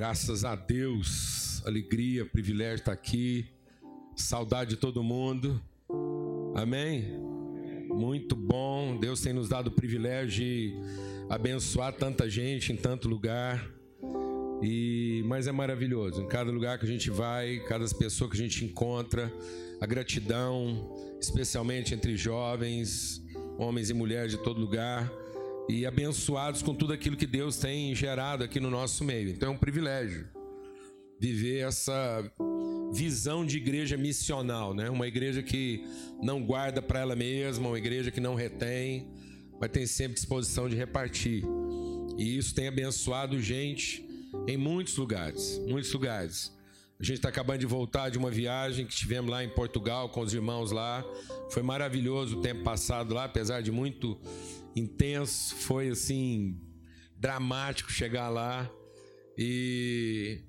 Graças a Deus, alegria, privilégio estar aqui. Saudade de todo mundo. Amém? Muito bom. Deus tem nos dado o privilégio de abençoar tanta gente em tanto lugar. E mas é maravilhoso. Em cada lugar que a gente vai, cada pessoa que a gente encontra, a gratidão, especialmente entre jovens, homens e mulheres de todo lugar e abençoados com tudo aquilo que Deus tem gerado aqui no nosso meio. Então é um privilégio viver essa visão de igreja missional, né? Uma igreja que não guarda para ela mesma, uma igreja que não retém, mas tem sempre disposição de repartir. E isso tem abençoado gente em muitos lugares, muitos lugares. A gente está acabando de voltar de uma viagem que tivemos lá em Portugal com os irmãos lá. Foi maravilhoso o tempo passado lá, apesar de muito intenso, foi assim dramático chegar lá e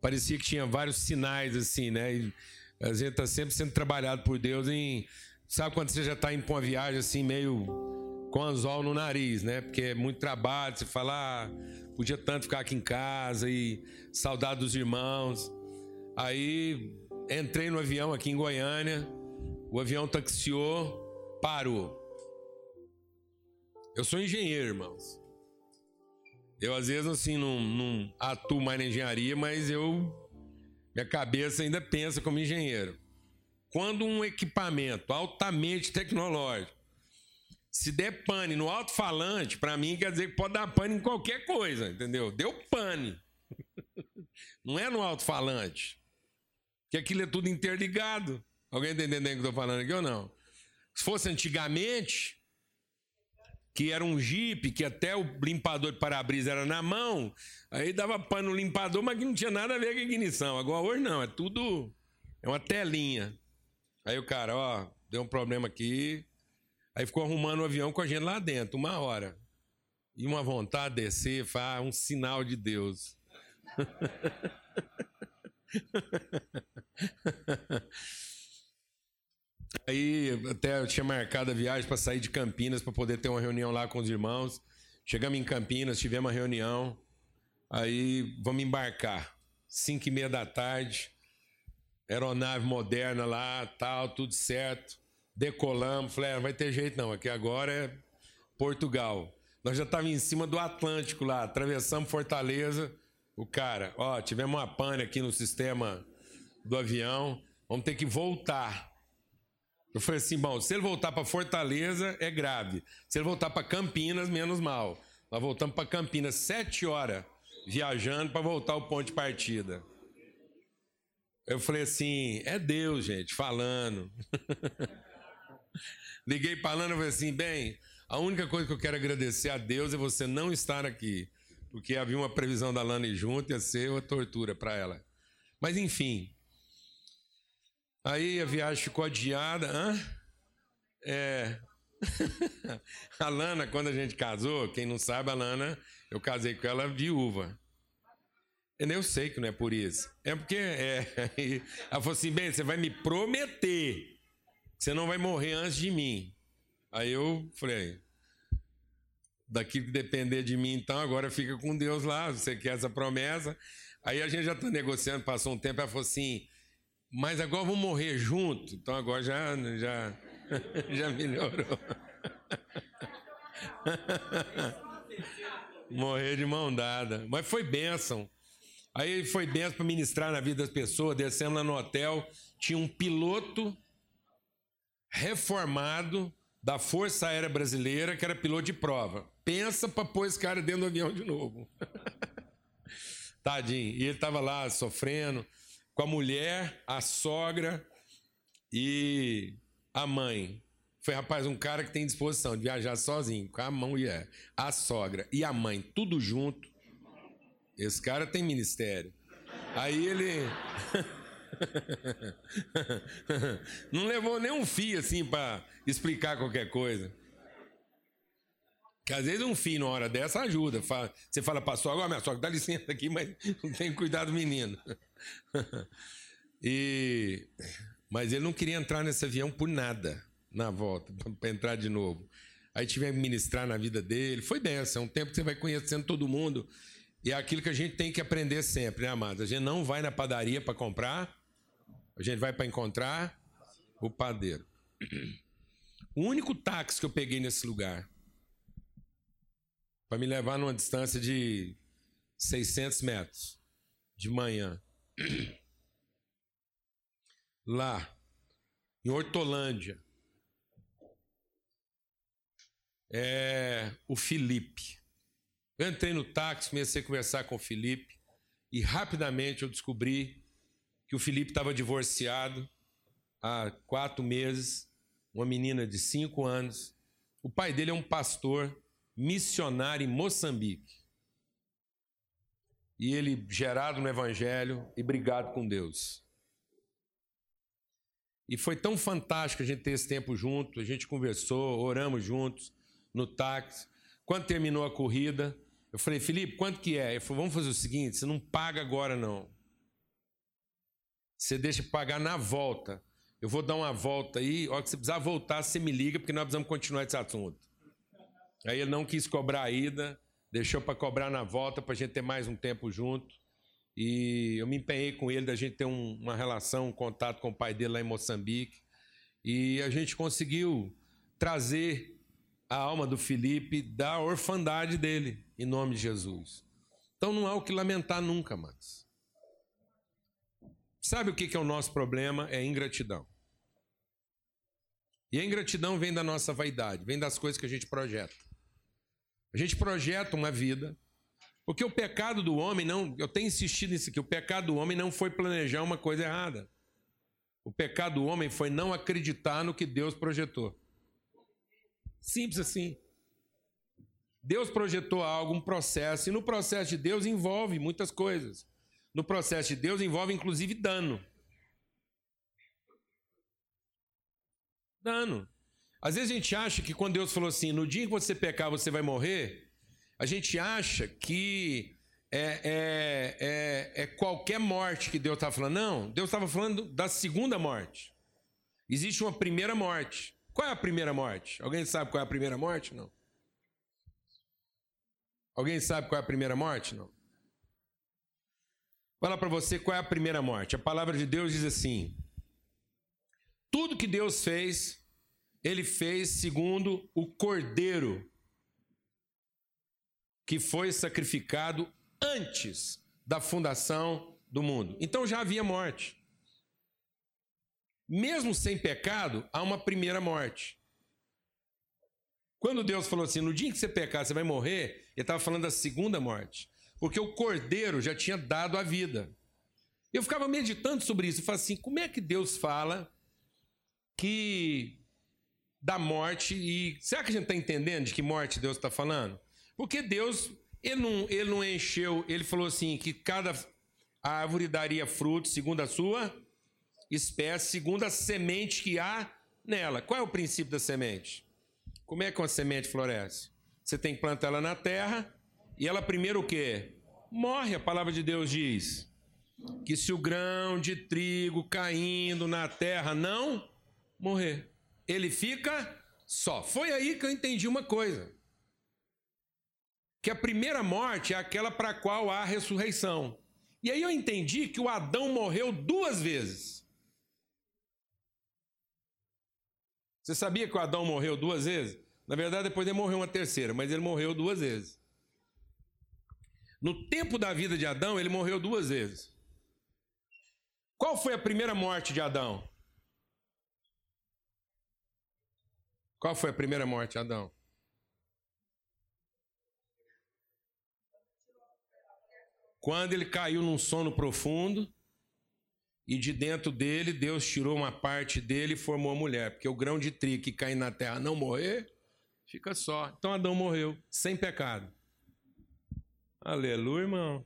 parecia que tinha vários sinais assim, né? E a gente está sempre sendo trabalhado por Deus em sabe quando você já está para uma viagem assim meio com anzol no nariz, né? Porque é muito trabalho, você fala, ah, podia tanto ficar aqui em casa e saudade dos irmãos. Aí entrei no avião aqui em Goiânia, o avião taxiou, parou. Eu sou engenheiro, irmãos. Eu às vezes assim não, não atuo mais na engenharia, mas eu minha cabeça ainda pensa como engenheiro. Quando um equipamento altamente tecnológico se der pane no alto-falante, para mim quer dizer que pode dar pane em qualquer coisa, entendeu? Deu pane. Não é no alto-falante. Que aquilo é tudo interligado. Alguém está entendendo o que eu estou falando aqui ou não? Se fosse antigamente, que era um Jeep, que até o limpador de para-brisa era na mão, aí dava pano no limpador, mas que não tinha nada a ver com a ignição. Agora hoje não, é tudo. É uma telinha. Aí o cara, ó, deu um problema aqui. Aí ficou arrumando o avião com a gente lá dentro, uma hora. E uma vontade de descer, faz um sinal de Deus. Aí até eu tinha marcado a viagem para sair de Campinas para poder ter uma reunião lá com os irmãos. Chegamos em Campinas, tivemos uma reunião. Aí vamos embarcar. Cinco e meia da tarde. Aeronave moderna lá, tal, tudo certo. Decolamos. Falei, ah, não vai ter jeito não. Aqui agora é Portugal. Nós já estávamos em cima do Atlântico lá. Atravessamos Fortaleza. O cara, ó, tivemos uma pane aqui no sistema do avião. Vamos ter que voltar. Eu falei assim: bom, se ele voltar para Fortaleza, é grave. Se ele voltar para Campinas, menos mal. Nós voltamos para Campinas sete horas viajando para voltar ao ponto de partida. Eu falei assim: é Deus, gente, falando. Liguei para Lana e falei assim: bem, a única coisa que eu quero agradecer a Deus é você não estar aqui. Porque havia uma previsão da Lana ir junto, ia ser uma tortura para ela. Mas enfim, Aí a viagem ficou adiada. Hã? É. a Lana, quando a gente casou, quem não sabe, a Lana, eu casei com ela viúva. Eu sei que não é por isso. É porque é, ela falou assim: bem, você vai me prometer que você não vai morrer antes de mim. Aí eu falei: daqui que depender de mim, então agora fica com Deus lá. Você quer essa promessa? Aí a gente já está negociando, passou um tempo, ela falou assim: mas agora vamos morrer junto. Então agora já, já, já melhorou. morrer de mão dada. Mas foi bênção. Aí foi bênção para ministrar na vida das pessoas. Descendo lá no hotel, tinha um piloto reformado da Força Aérea Brasileira, que era piloto de prova. Pensa para pôr esse cara dentro do avião de novo. Tadinho. E ele estava lá sofrendo com a mulher, a sogra e a mãe. Foi, rapaz, um cara que tem disposição de viajar sozinho, com a mulher, a sogra e a mãe, tudo junto. Esse cara tem ministério. Aí ele. Não levou nem um fio assim para explicar qualquer coisa. Que às vezes um filho, na hora dessa, ajuda. Você fala, pastor, agora minha sogra, dá licença aqui, mas não tem cuidado do menino. e, mas ele não queria entrar nesse avião por nada na volta, para entrar de novo. Aí tivemos que ministrar na vida dele. Foi dessa, é um tempo que você vai conhecendo todo mundo. E é aquilo que a gente tem que aprender sempre, né, amado? A gente não vai na padaria para comprar, a gente vai para encontrar o padeiro. O único táxi que eu peguei nesse lugar para me levar numa distância de 600 metros de manhã. Lá, em Hortolândia, é o Felipe. Eu entrei no táxi, comecei a conversar com o Felipe e rapidamente eu descobri que o Felipe estava divorciado há quatro meses, uma menina de cinco anos. O pai dele é um pastor missionário em Moçambique. E ele gerado no Evangelho e brigado com Deus. E foi tão fantástico a gente ter esse tempo junto, a gente conversou, oramos juntos no táxi. Quando terminou a corrida, eu falei, Felipe, quanto que é? Ele falou, vamos fazer o seguinte, você não paga agora não. Você deixa pagar na volta. Eu vou dar uma volta aí, hora que você precisar voltar, você me liga, porque nós precisamos continuar esse assunto. Aí ele não quis cobrar a ida, deixou para cobrar na volta, para a gente ter mais um tempo junto. E eu me empenhei com ele, da gente ter um, uma relação, um contato com o pai dele lá em Moçambique. E a gente conseguiu trazer a alma do Felipe da orfandade dele, em nome de Jesus. Então não há o que lamentar nunca mais. Sabe o que é o nosso problema? É ingratidão. E a ingratidão vem da nossa vaidade, vem das coisas que a gente projeta. A gente projeta uma vida, porque o pecado do homem não, eu tenho insistido nisso aqui, o pecado do homem não foi planejar uma coisa errada. O pecado do homem foi não acreditar no que Deus projetou. Simples assim. Deus projetou algo, um processo, e no processo de Deus envolve muitas coisas. No processo de Deus envolve inclusive dano. Dano. Às vezes a gente acha que quando Deus falou assim, no dia que você pecar você vai morrer, a gente acha que é, é, é, é qualquer morte que Deus estava falando. Não, Deus estava falando da segunda morte. Existe uma primeira morte. Qual é a primeira morte? Alguém sabe qual é a primeira morte? Não. Alguém sabe qual é a primeira morte? Não. Fala para você qual é a primeira morte. A palavra de Deus diz assim: Tudo que Deus fez, ele fez segundo o cordeiro que foi sacrificado antes da fundação do mundo. Então já havia morte. Mesmo sem pecado, há uma primeira morte. Quando Deus falou assim: no dia que você pecar, você vai morrer, ele estava falando da segunda morte. Porque o cordeiro já tinha dado a vida. Eu ficava meditando sobre isso. Eu falava assim: como é que Deus fala que da morte e. Será que a gente está entendendo de que morte Deus está falando? Porque Deus, ele não, ele não encheu, ele falou assim: que cada árvore daria fruto segundo a sua espécie segundo a semente que há nela. Qual é o princípio da semente? Como é que uma semente floresce? Você tem que plantar ela na terra e ela primeiro o quê? Morre, a palavra de Deus diz. Que se o grão de trigo caindo na terra não morrer, ele fica só. Foi aí que eu entendi uma coisa. Que a primeira morte é aquela para a qual há ressurreição. E aí eu entendi que o Adão morreu duas vezes. Você sabia que o Adão morreu duas vezes? Na verdade, depois ele morreu uma terceira, mas ele morreu duas vezes. No tempo da vida de Adão, ele morreu duas vezes. Qual foi a primeira morte de Adão? Qual foi a primeira morte Adão? Quando ele caiu num sono profundo e de dentro dele, Deus tirou uma parte dele e formou a mulher. Porque o grão de trigo que cai na terra não morrer, fica só. Então Adão morreu, sem pecado. Aleluia, irmão.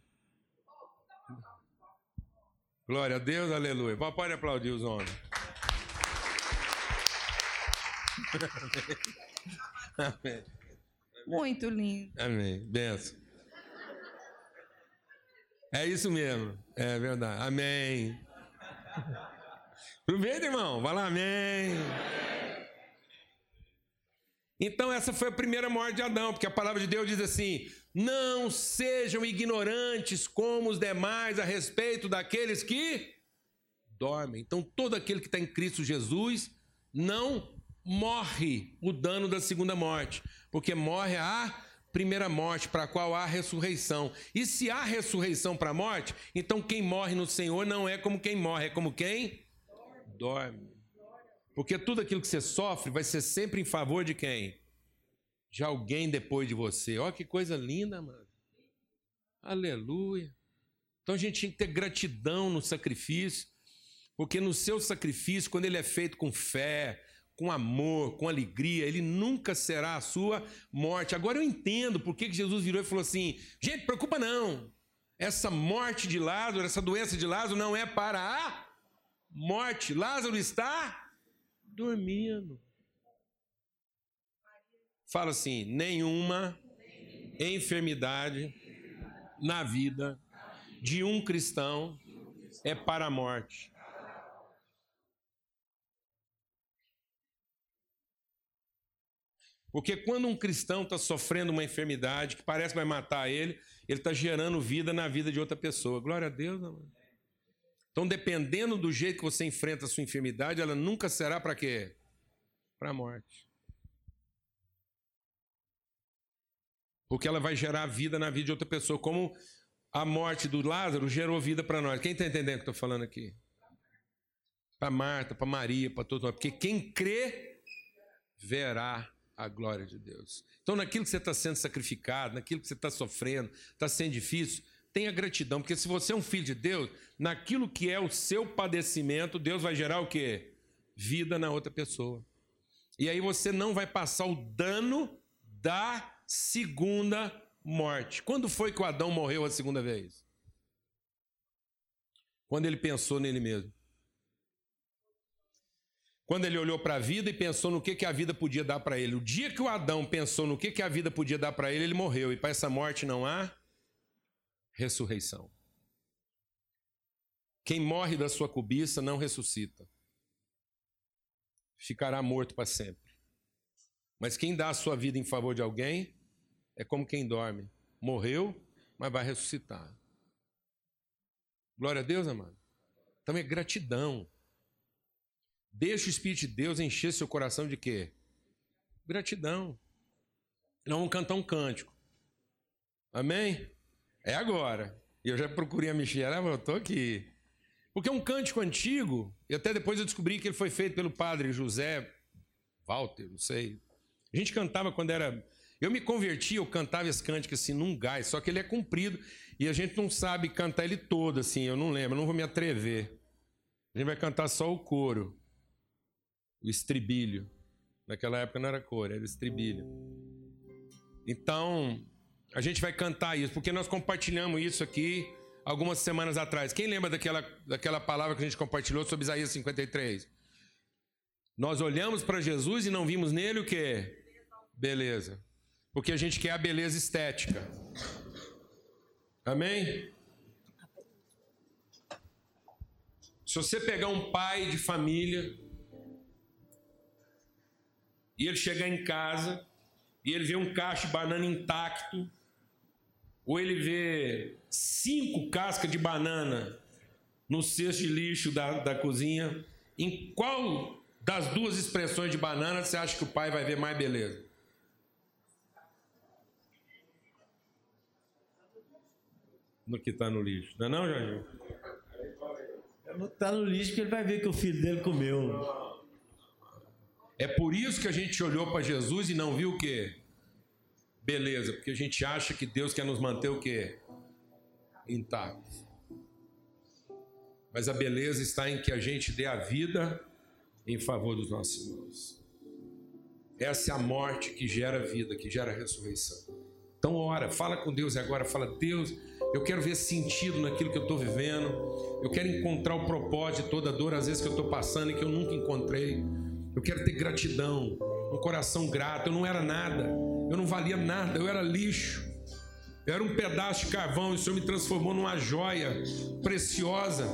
Glória a Deus, aleluia. Pode aplaudir os homens. Amém. Muito lindo. Amém. Benção. É isso mesmo. É verdade. Amém. Aproveita, irmão. Vai lá, amém. Então, essa foi a primeira morte de Adão, porque a palavra de Deus diz assim: Não sejam ignorantes como os demais a respeito daqueles que dormem. Então, todo aquele que está em Cristo Jesus não morre o dano da segunda morte, porque morre a primeira morte, para a qual há ressurreição. E se há ressurreição para a morte, então quem morre no Senhor não é como quem morre, é como quem dorme. Porque tudo aquilo que você sofre vai ser sempre em favor de quem? De alguém depois de você. Olha que coisa linda, mano. Aleluia. Então a gente tem que ter gratidão no sacrifício, porque no seu sacrifício, quando ele é feito com fé, com amor, com alegria, ele nunca será a sua morte. Agora eu entendo por que Jesus virou e falou assim: gente, preocupa não. Essa morte de Lázaro, essa doença de Lázaro não é para a morte. Lázaro está dormindo. Fala assim: nenhuma enfermidade na vida de um cristão é para a morte. Porque quando um cristão está sofrendo uma enfermidade que parece que vai matar ele, ele está gerando vida na vida de outra pessoa. Glória a Deus, amor. Então, dependendo do jeito que você enfrenta a sua enfermidade, ela nunca será para quê? Para a morte. Porque ela vai gerar vida na vida de outra pessoa. Como a morte do Lázaro gerou vida para nós. Quem está entendendo o que estou falando aqui? Para Marta, para Maria, para todos nós. Porque quem crê, verá a glória de Deus. Então, naquilo que você está sendo sacrificado, naquilo que você está sofrendo, está sendo difícil, tenha gratidão, porque se você é um filho de Deus, naquilo que é o seu padecimento, Deus vai gerar o quê? Vida na outra pessoa. E aí você não vai passar o dano da segunda morte. Quando foi que o Adão morreu a segunda vez? Quando ele pensou nele mesmo. Quando ele olhou para a vida e pensou no que, que a vida podia dar para ele. O dia que o Adão pensou no que, que a vida podia dar para ele, ele morreu. E para essa morte não há ressurreição. Quem morre da sua cobiça não ressuscita. Ficará morto para sempre. Mas quem dá a sua vida em favor de alguém é como quem dorme. Morreu, mas vai ressuscitar. Glória a Deus, amado. Então é gratidão. Deixa o Espírito de Deus encher seu coração de quê? Gratidão. Nós vamos cantar um cântico. Amém? É agora. E eu já procurei a Michelle, eu estou aqui. Porque é um cântico antigo, e até depois eu descobri que ele foi feito pelo padre José Walter, não sei. A gente cantava quando era. Eu me converti, eu cantava esse cântico assim num gás, só que ele é comprido e a gente não sabe cantar ele todo assim, eu não lembro, não vou me atrever. A gente vai cantar só o coro o estribilho. Naquela época não era cor, era estribilho. Então, a gente vai cantar isso, porque nós compartilhamos isso aqui algumas semanas atrás. Quem lembra daquela, daquela palavra que a gente compartilhou sobre Isaías 53? Nós olhamos para Jesus e não vimos nele o que? Beleza. Porque a gente quer a beleza estética. Amém? Se você pegar um pai de família e ele chegar em casa e ele vê um cacho de banana intacto, ou ele vê cinco cascas de banana no cesto de lixo da, da cozinha, em qual das duas expressões de banana você acha que o pai vai ver mais beleza? No que está no lixo, não é não, Jorginho? Está no lixo que ele vai ver que o filho dele comeu. É por isso que a gente olhou para Jesus e não viu o quê? Beleza, porque a gente acha que Deus quer nos manter o quê? Intactos. Mas a beleza está em que a gente dê a vida em favor dos nossos irmãos. Essa é a morte que gera vida, que gera ressurreição. Então, ora, fala com Deus agora, fala, Deus, eu quero ver sentido naquilo que eu estou vivendo, eu quero encontrar o propósito de toda a dor, às vezes que eu estou passando e que eu nunca encontrei. Eu quero ter gratidão, um coração grato. Eu não era nada, eu não valia nada, eu era lixo. Eu era um pedaço de carvão e o Senhor me transformou numa joia preciosa.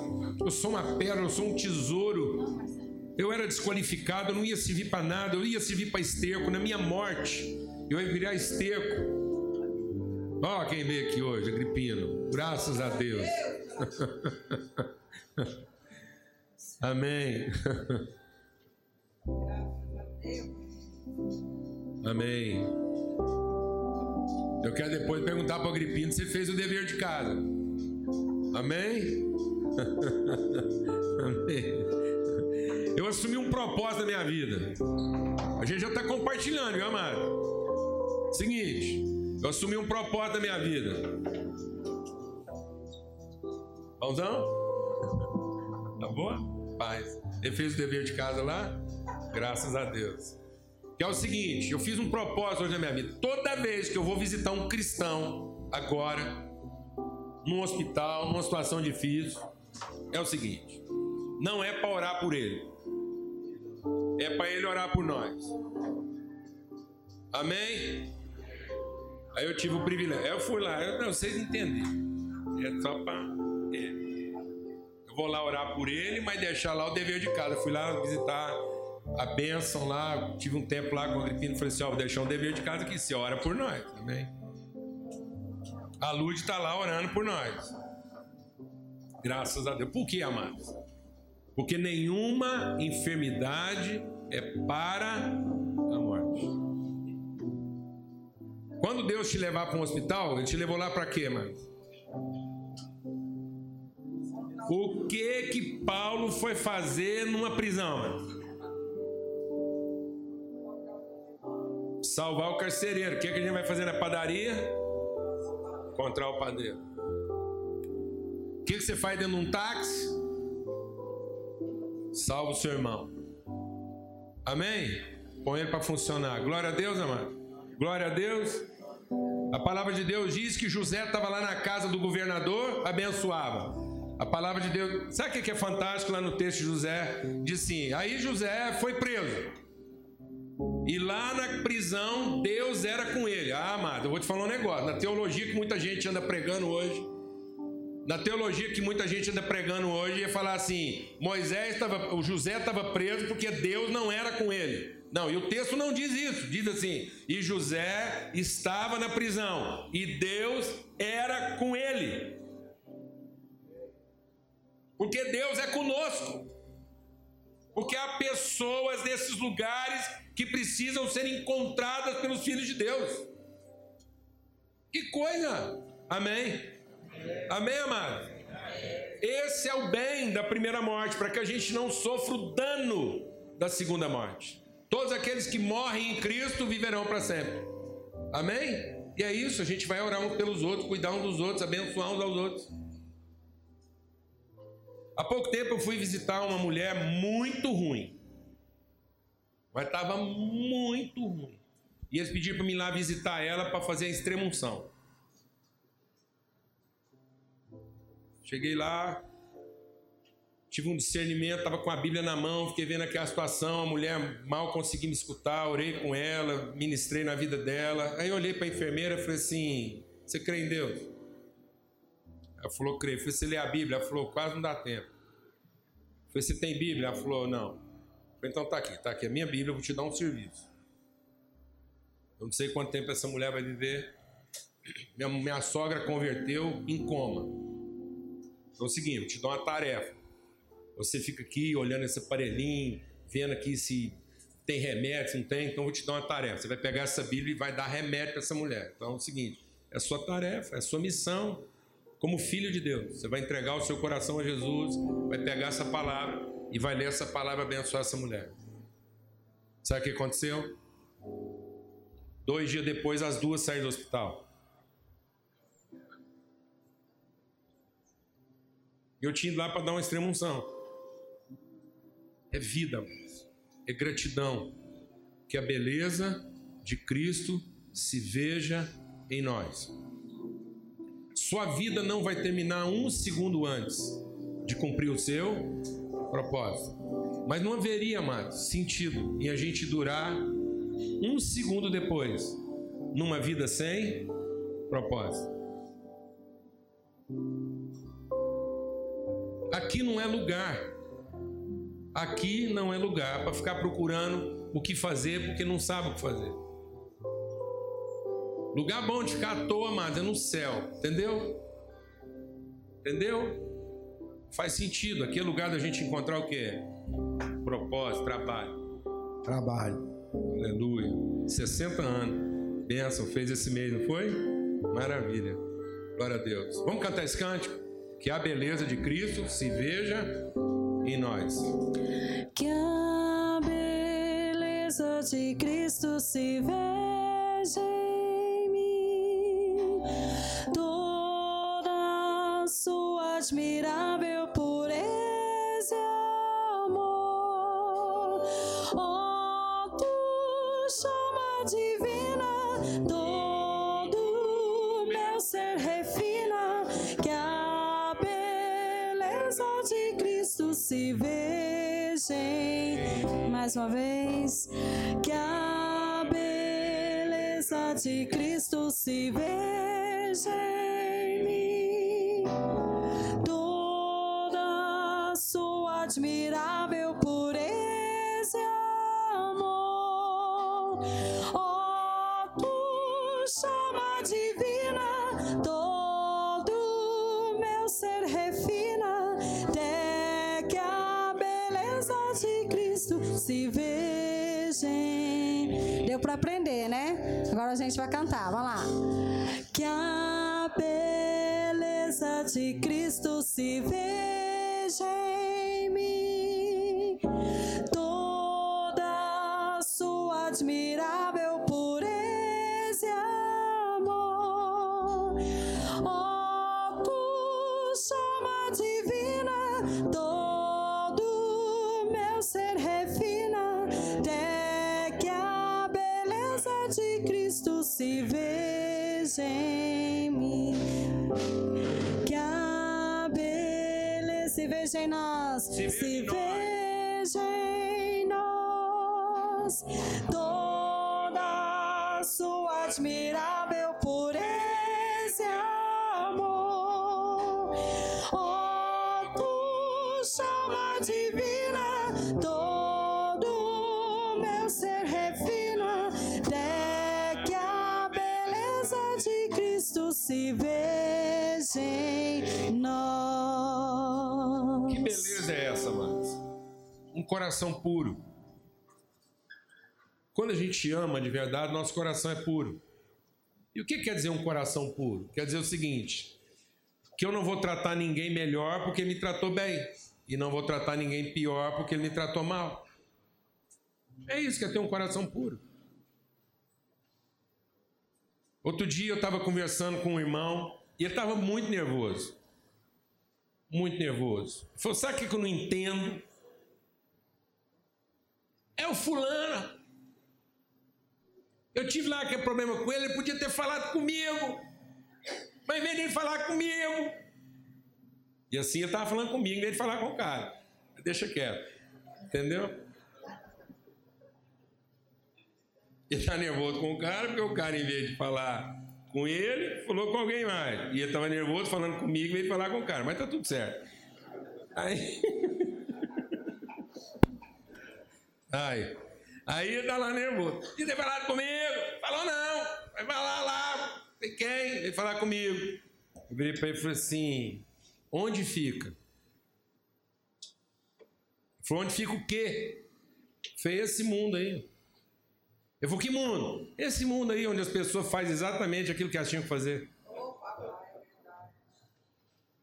Eu sou uma pérola, eu sou um tesouro. Eu era desqualificado, eu não ia servir para nada, eu ia servir para esterco. Na minha morte, eu ia virar esterco. Ó, quem veio aqui hoje, Agripino. Graças a Deus. Amém. Amém. Eu quero depois perguntar para o Agripino se fez o dever de casa. Amém? Amém. Eu assumi um propósito na minha vida. A gente já está compartilhando, viu, amado? Seguinte, eu assumi um propósito na minha vida. Vãozão? Tá boa? Paz. Ele fez o dever de casa lá? Graças a Deus. Que é o seguinte, eu fiz um propósito hoje na minha vida. Toda vez que eu vou visitar um cristão agora, num hospital, numa situação difícil, é o seguinte: não é para orar por ele, é para ele orar por nós. Amém? Aí eu tive o privilégio. Eu fui lá, eu, não, vocês entendem. É só para. É. Eu vou lá orar por ele, mas deixar lá o dever de casa. Eu fui lá visitar a bênção lá, tive um tempo lá com o Agripino, falei assim, ó, vou deixar um dever de casa aqui, você ora por nós, também. A Lud está lá orando por nós. Graças a Deus. Por que, amados? Porque nenhuma enfermidade é para a morte. Quando Deus te levar para um hospital, Ele te levou lá para quê, mano? O que que Paulo foi fazer numa prisão? Salvar o carcereiro. O que, é que a gente vai fazer na padaria? Encontrar o padeiro. O que, que você faz dentro de um táxi? Salva o seu irmão. Amém? Põe ele para funcionar. Glória a Deus, amado. Glória a Deus. A palavra de Deus diz que José estava lá na casa do governador, abençoava. A palavra de Deus. Sabe o que é fantástico lá no texto de José? Diz assim: aí José foi preso. E lá na prisão, Deus era com ele. Ah, amado, eu vou te falar um negócio. Na teologia que muita gente anda pregando hoje, na teologia que muita gente anda pregando hoje, ia falar assim: Moisés estava, o José estava preso porque Deus não era com ele. Não, e o texto não diz isso. Diz assim: e José estava na prisão e Deus era com ele. Porque Deus é conosco. Porque há pessoas nesses lugares que precisam ser encontradas pelos filhos de Deus. Que coisa! Amém? Amém, amado? Esse é o bem da primeira morte, para que a gente não sofra o dano da segunda morte. Todos aqueles que morrem em Cristo viverão para sempre. Amém? E é isso, a gente vai orar uns pelos outros, cuidar uns dos outros, abençoar uns aos outros. Há pouco tempo eu fui visitar uma mulher muito ruim. Mas estava muito ruim. E eles pediram para mim ir lá visitar ela para fazer a extremunção. Cheguei lá, tive um discernimento, estava com a Bíblia na mão, fiquei vendo aquela situação, a mulher mal conseguia me escutar, orei com ela, ministrei na vida dela. Aí eu olhei para a enfermeira e falei assim: Você crê em Deus? Ela falou, creio. Eu falei, você lê a Bíblia? Ela falou, quase não dá tempo. Eu falei, você tem Bíblia? Ela falou, não. Então tá aqui, tá aqui a minha Bíblia, eu vou te dar um serviço. Eu não sei quanto tempo essa mulher vai viver. Minha, minha sogra converteu em coma. Então é o seguinte, eu te dou uma tarefa. Você fica aqui olhando esse aparelhinho, vendo aqui se tem remédio, se não tem, então eu vou te dar uma tarefa. Você vai pegar essa Bíblia e vai dar remédio para essa mulher. Então é o seguinte, é sua tarefa, é sua missão como filho de Deus. Você vai entregar o seu coração a Jesus, vai pegar essa palavra e vai ler essa palavra abençoar essa mulher. Sabe o que aconteceu? Dois dias depois, as duas saíram do hospital. Eu tinha ido lá para dar uma extrema unção. É vida, é gratidão. Que a beleza de Cristo se veja em nós. Sua vida não vai terminar um segundo antes de cumprir o seu propósito. Mas não haveria, mais sentido em a gente durar um segundo depois numa vida sem propósito. Aqui não é lugar. Aqui não é lugar para ficar procurando o que fazer porque não sabe o que fazer. Lugar bom de ficar à toa, amado, é no céu. Entendeu? Entendeu? Faz sentido. Aqui é lugar da gente encontrar o quê? Propósito, trabalho. Trabalho. Aleluia. 60 anos. Benção, fez esse mês, não foi? Maravilha. Glória a Deus. Vamos cantar esse cântico? Que a beleza de Cristo se veja em nós. Que a beleza de Cristo se veja em mim. Toda a sua admirável mais uma vez. Que a beleza de Cristo se veja em mim. Toda sua admirável pureza e amor. Oh, tu chama divina, todo meu ser refina, de Cristo se veja. em- Deu para aprender, né? Agora a gente vai cantar, vamos lá. Que a beleza de Cristo se veja sua admirável pureza e amor. Oh, tu chama divina, todo meu ser refina, até que a beleza de Cristo se veja em nós. Que beleza é essa, amados? Um coração puro. Quando a gente ama de verdade, nosso coração é puro. E o que quer dizer um coração puro? Quer dizer o seguinte: que eu não vou tratar ninguém melhor porque me tratou bem, e não vou tratar ninguém pior porque ele me tratou mal. É isso que é ter um coração puro. Outro dia eu estava conversando com um irmão e ele estava muito nervoso. Muito nervoso. Ele falou: Sabe o que eu não entendo? É o fulano. Eu tive lá aquele problema com ele, ele podia ter falado comigo. Mas em vez de ele falar comigo. E assim ele estava falando comigo, em vez de falar com o cara. Deixa quieto. Entendeu? Ele está nervoso com o cara, porque o cara, em vez de falar com ele, falou com alguém mais. E ele estava nervoso falando comigo, em vez de falar com o cara. Mas tá tudo certo. Aí. Aí. Aí tá lá nervoso. E ter falado comigo? Falou não. Vai falar lá. Tem quem? Ele falar comigo. Eu virei para ele e falei assim: onde fica? Falou: onde fica o quê? Foi esse mundo aí. Eu falei: que mundo? Esse mundo aí onde as pessoas fazem exatamente aquilo que elas tinham que fazer.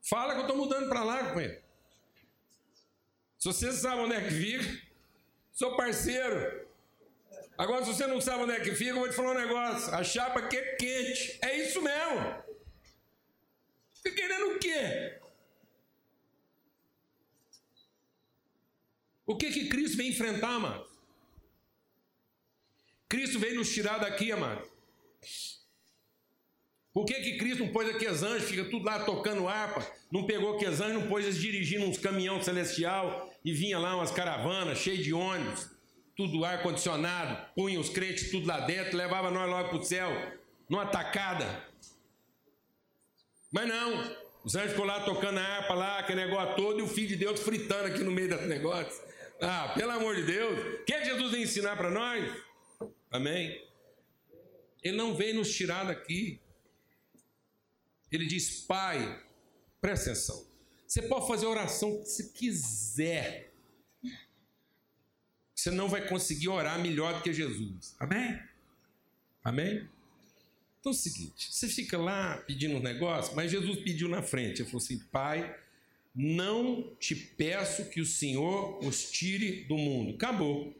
Fala que eu estou mudando para lá com ele. Se você sabe onde é que fica, sou parceiro. Agora, se você não sabe onde é que fica, eu vou te falar um negócio. A chapa aqui é quente. É isso mesmo. Fica querendo o quê? O que que Cristo vem enfrentar, amado? Cristo veio nos tirar daqui, amado. Por que, que Cristo não pôs aqueles anjos, fica tudo lá tocando harpa, não pegou aqueles anjos, não pôs eles dirigindo uns caminhão celestial e vinha lá umas caravanas cheias de ônibus, tudo ar-condicionado, punha os crentes tudo lá dentro, levava nós logo para o céu, numa tacada. Mas não, os anjos ficou lá tocando a harpa lá, aquele negócio todo, e o Filho de Deus fritando aqui no meio desse negócio. Ah, pelo amor de Deus, o que, é Jesus vem ensinar para nós? Amém? Ele não veio nos tirar daqui. Ele diz: Pai, presta atenção. Você pode fazer a oração que você quiser. Você não vai conseguir orar melhor do que Jesus. Amém? Amém? Então é o seguinte: você fica lá pedindo um negócio, mas Jesus pediu na frente. Ele falou assim: Pai, não te peço que o Senhor os tire do mundo. Acabou.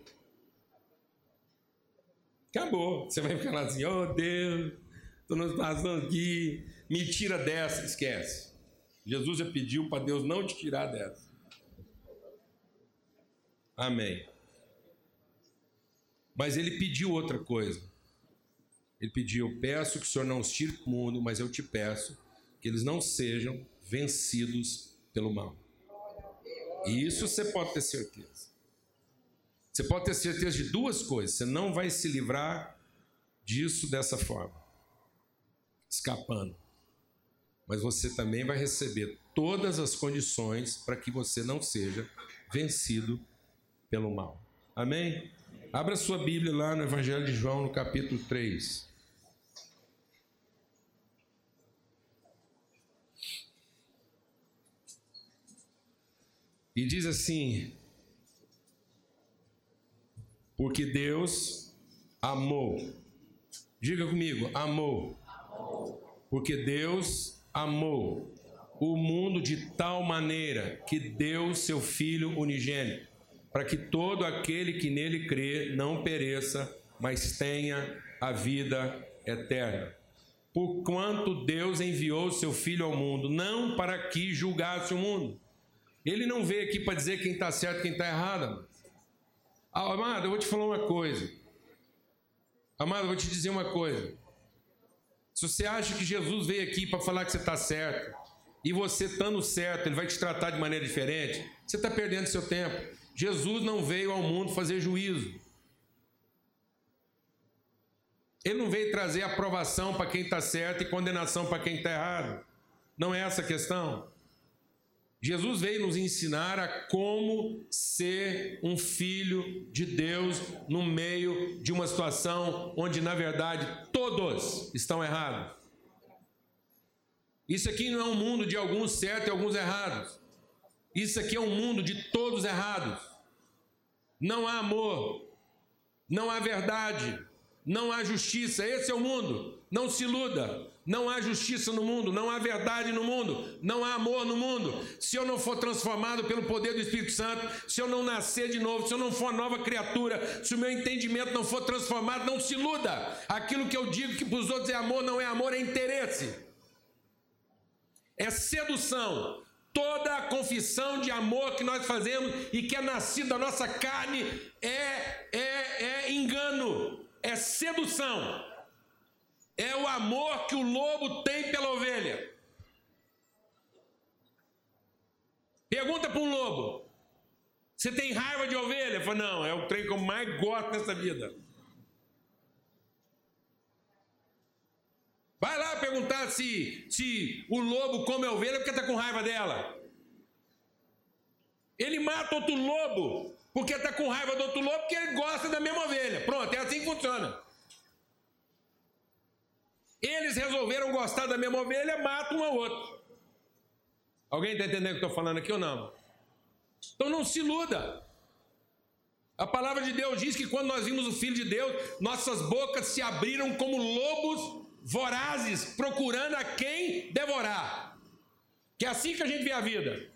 Acabou. Você vai ficar lá assim: Oh Deus, estou nos passando aqui, me tira dessa. Esquece. Jesus já pediu para Deus não te tirar dessa. Amém. Mas ele pediu outra coisa. Ele pediu: Eu peço que o Senhor não os tire do mundo, mas eu te peço que eles não sejam vencidos pelo mal. E isso você pode ter certeza. Você pode ter certeza de duas coisas. Você não vai se livrar disso dessa forma, escapando. Mas você também vai receber todas as condições para que você não seja vencido pelo mal. Amém? Abra sua Bíblia lá no Evangelho de João, no capítulo 3. E diz assim: Porque Deus amou. Diga comigo, amou. Porque Deus amou o mundo de tal maneira que deu seu Filho unigênito para que todo aquele que nele crê não pereça, mas tenha a vida eterna. Porquanto Deus enviou seu Filho ao mundo, não para que julgasse o mundo. Ele não veio aqui para dizer quem está certo e quem está errado. Ah, amado, eu vou te falar uma coisa. Amado, eu vou te dizer uma coisa. Se você acha que Jesus veio aqui para falar que você está certo, e você estando certo, ele vai te tratar de maneira diferente, você está perdendo seu tempo. Jesus não veio ao mundo fazer juízo. Ele não veio trazer aprovação para quem está certo e condenação para quem está errado. Não é essa a questão. Jesus veio nos ensinar a como ser um filho de Deus no meio de uma situação onde, na verdade, todos estão errados. Isso aqui não é um mundo de alguns certos e alguns errados. Isso aqui é um mundo de todos errados. Não há amor, não há verdade, não há justiça. Esse é o mundo. Não se iluda. Não há justiça no mundo, não há verdade no mundo, não há amor no mundo. Se eu não for transformado pelo poder do Espírito Santo, se eu não nascer de novo, se eu não for nova criatura, se o meu entendimento não for transformado, não se iluda. Aquilo que eu digo que para os outros é amor, não é amor, é interesse. É sedução. Toda a confissão de amor que nós fazemos e que é nascido da nossa carne é, é, é engano, é sedução. É o amor que o lobo tem pela ovelha. Pergunta para um lobo: Você tem raiva de ovelha? Fala, não, é o trem que eu mais gosto nessa vida. Vai lá perguntar se, se o lobo come a ovelha porque está com raiva dela. Ele mata outro lobo porque está com raiva do outro lobo porque ele gosta da mesma ovelha. Pronto, é assim que funciona. Eles resolveram gostar da mesma ovelha, matam um ao outro. Alguém está entendendo o que estou falando aqui ou não? Então não se iluda. A palavra de Deus diz que quando nós vimos o Filho de Deus, nossas bocas se abriram como lobos vorazes, procurando a quem devorar. Que é assim que a gente vê a vida.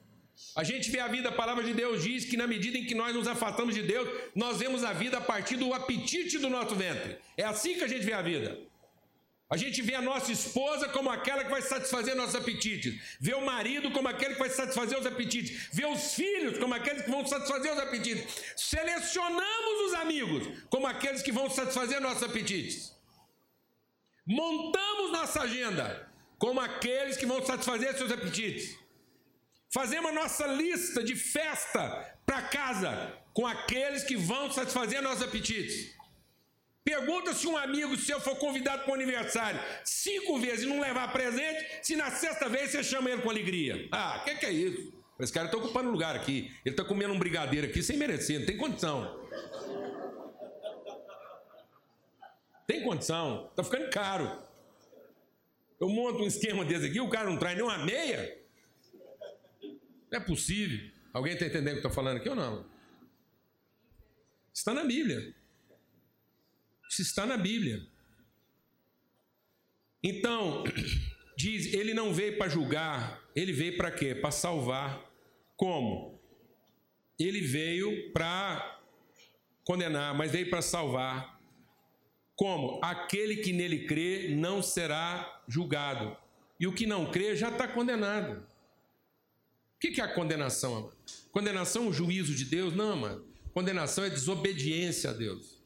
A gente vê a vida, a palavra de Deus diz que na medida em que nós nos afastamos de Deus, nós vemos a vida a partir do apetite do nosso ventre. É assim que a gente vê a vida. A gente vê a nossa esposa como aquela que vai satisfazer nossos apetites, vê o marido como aquele que vai satisfazer os apetites, vê os filhos como aqueles que vão satisfazer os apetites. Selecionamos os amigos como aqueles que vão satisfazer nossos apetites. Montamos nossa agenda como aqueles que vão satisfazer seus apetites. Fazemos a nossa lista de festa para casa com aqueles que vão satisfazer nossos apetites. Pergunta se um amigo seu for convidado para o aniversário cinco vezes e não levar presente, se na sexta vez você chama ele com alegria. Ah, o que, que, é isso? Esse cara está ocupando lugar aqui. Ele está comendo um brigadeiro aqui sem merecer, não tem condição. Tem condição, está ficando caro. Eu monto um esquema desse aqui, o cara não traz nem uma meia. Não é possível. Alguém está entendendo o que eu estou falando aqui ou não? Está na Bíblia. Isso está na Bíblia. Então, diz, ele não veio para julgar, ele veio para quê? Para salvar. Como? Ele veio para condenar, mas veio para salvar. Como? Aquele que nele crê não será julgado. E o que não crê já está condenado. O que é a condenação, amado? Condenação é o juízo de Deus? Não, amado. Condenação é desobediência a Deus.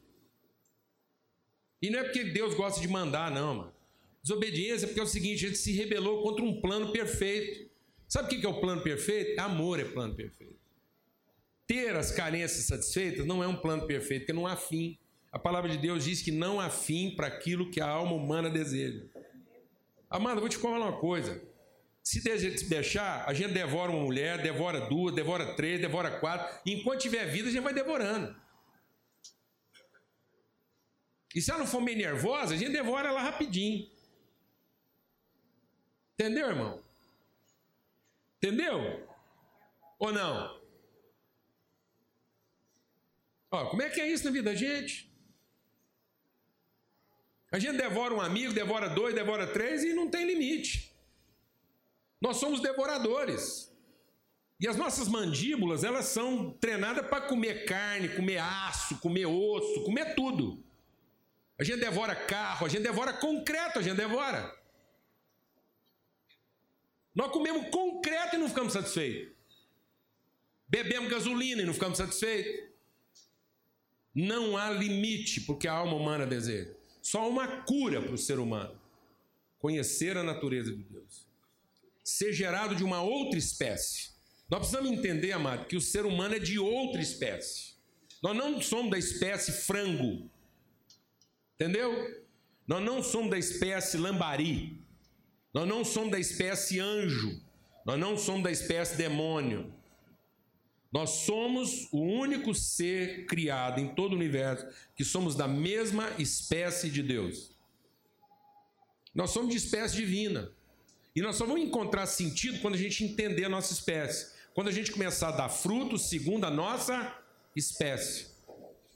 E não é porque Deus gosta de mandar, não, mano. Desobediência é porque é o seguinte: ele se rebelou contra um plano perfeito. Sabe o que é o plano perfeito? Amor é plano perfeito. Ter as carências satisfeitas não é um plano perfeito, porque não há fim. A palavra de Deus diz que não há fim para aquilo que a alma humana deseja. Amado, vou te falar uma coisa. Se deixar, a gente devora uma mulher, devora duas, devora três, devora quatro. Enquanto tiver vida, a gente vai devorando. E se ela não for meio nervosa, a gente devora ela rapidinho. Entendeu, irmão? Entendeu? Ou não? Ó, como é que é isso na vida da gente? A gente devora um amigo, devora dois, devora três e não tem limite. Nós somos devoradores. E as nossas mandíbulas, elas são treinadas para comer carne, comer aço, comer osso, comer tudo. A gente devora carro, a gente devora concreto, a gente devora. Nós comemos concreto e não ficamos satisfeitos. Bebemos gasolina e não ficamos satisfeitos. Não há limite porque a alma humana deseja. Só uma cura para o ser humano: conhecer a natureza de Deus. Ser gerado de uma outra espécie. Nós precisamos entender, amado, que o ser humano é de outra espécie. Nós não somos da espécie frango. Entendeu? Nós não somos da espécie lambari. Nós não somos da espécie anjo, nós não somos da espécie demônio. Nós somos o único ser criado em todo o universo que somos da mesma espécie de Deus. Nós somos de espécie divina. E nós só vamos encontrar sentido quando a gente entender a nossa espécie. Quando a gente começar a dar frutos segundo a nossa espécie.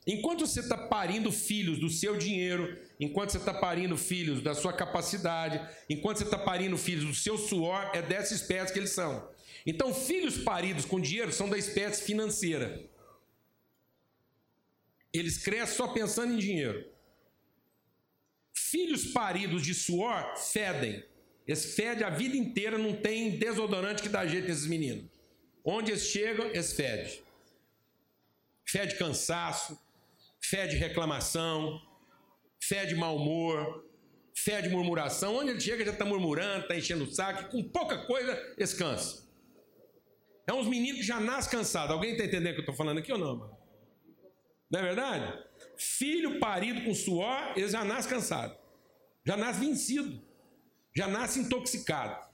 Enquanto você está parindo filhos do seu dinheiro, enquanto você está parindo filhos da sua capacidade, enquanto você está parindo filhos do seu suor, é dessa espécie que eles são. Então, filhos paridos com dinheiro são da espécie financeira. Eles crescem só pensando em dinheiro. Filhos paridos de suor fedem. Eles fedem a vida inteira, não tem desodorante que dá jeito nesses meninos. Onde eles chegam, eles fedem. Fede cansaço, fede reclamação, fede mau humor, fede murmuração. Onde ele chega já está murmurando, está enchendo o saco, com pouca coisa descansa. É uns meninos que já nascem cansados. Alguém está entendendo o que eu estou falando aqui ou não? Mano? Não é verdade? Filho parido com suor, ele já nasce cansado. Já nasce vencido. Já nasce intoxicado.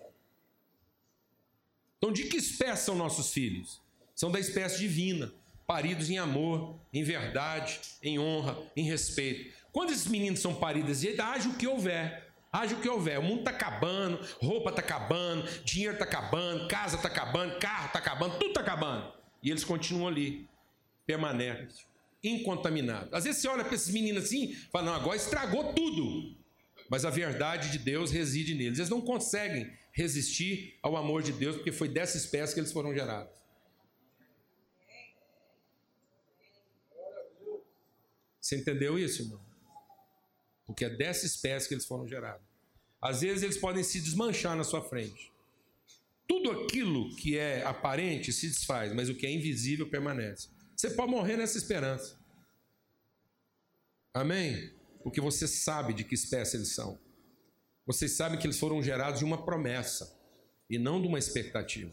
Então, de que espécie são nossos filhos? São da espécie divina paridos em amor, em verdade, em honra, em respeito. Quando esses meninos são paridos de haja o que houver. Haja o que houver. O mundo está acabando, roupa está acabando, dinheiro está acabando, casa está acabando, carro está acabando, tudo está acabando. E eles continuam ali, permanecem, incontaminados. Às vezes você olha para esses meninos assim fala, não, agora estragou tudo. Mas a verdade de Deus reside neles. Eles não conseguem resistir ao amor de Deus, porque foi dessa espécie que eles foram gerados. Você entendeu isso, irmão? Porque é dessa espécie que eles foram gerados. Às vezes eles podem se desmanchar na sua frente. Tudo aquilo que é aparente se desfaz, mas o que é invisível permanece. Você pode morrer nessa esperança. Amém? Porque você sabe de que espécie eles são. Vocês sabem que eles foram gerados de uma promessa e não de uma expectativa.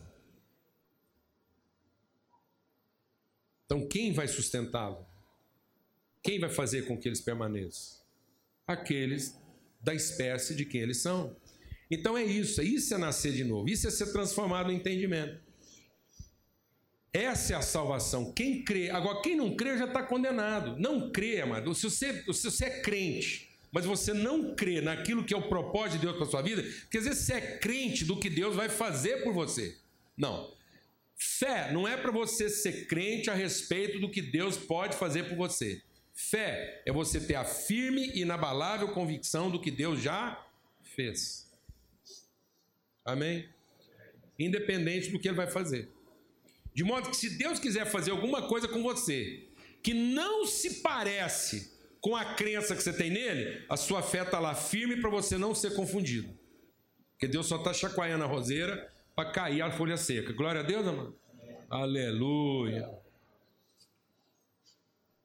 Então, quem vai sustentá-lo? Quem vai fazer com que eles permaneçam? Aqueles da espécie de quem eles são. Então é isso, isso é nascer de novo, isso é ser transformado no entendimento. Essa é a salvação. Quem crê, agora quem não crê já está condenado. Não crê, amado. Se você, se você é crente, mas você não crê naquilo que é o propósito de Deus para sua vida, às vezes você é crente do que Deus vai fazer por você. Não. Fé não é para você ser crente a respeito do que Deus pode fazer por você. Fé é você ter a firme e inabalável convicção do que Deus já fez. Amém? Independente do que ele vai fazer. De modo que se Deus quiser fazer alguma coisa com você que não se parece com a crença que você tem nele, a sua fé está lá firme para você não ser confundido. Porque Deus só está chacoalhando a roseira para cair a folha seca. Glória a Deus, amado. Aleluia.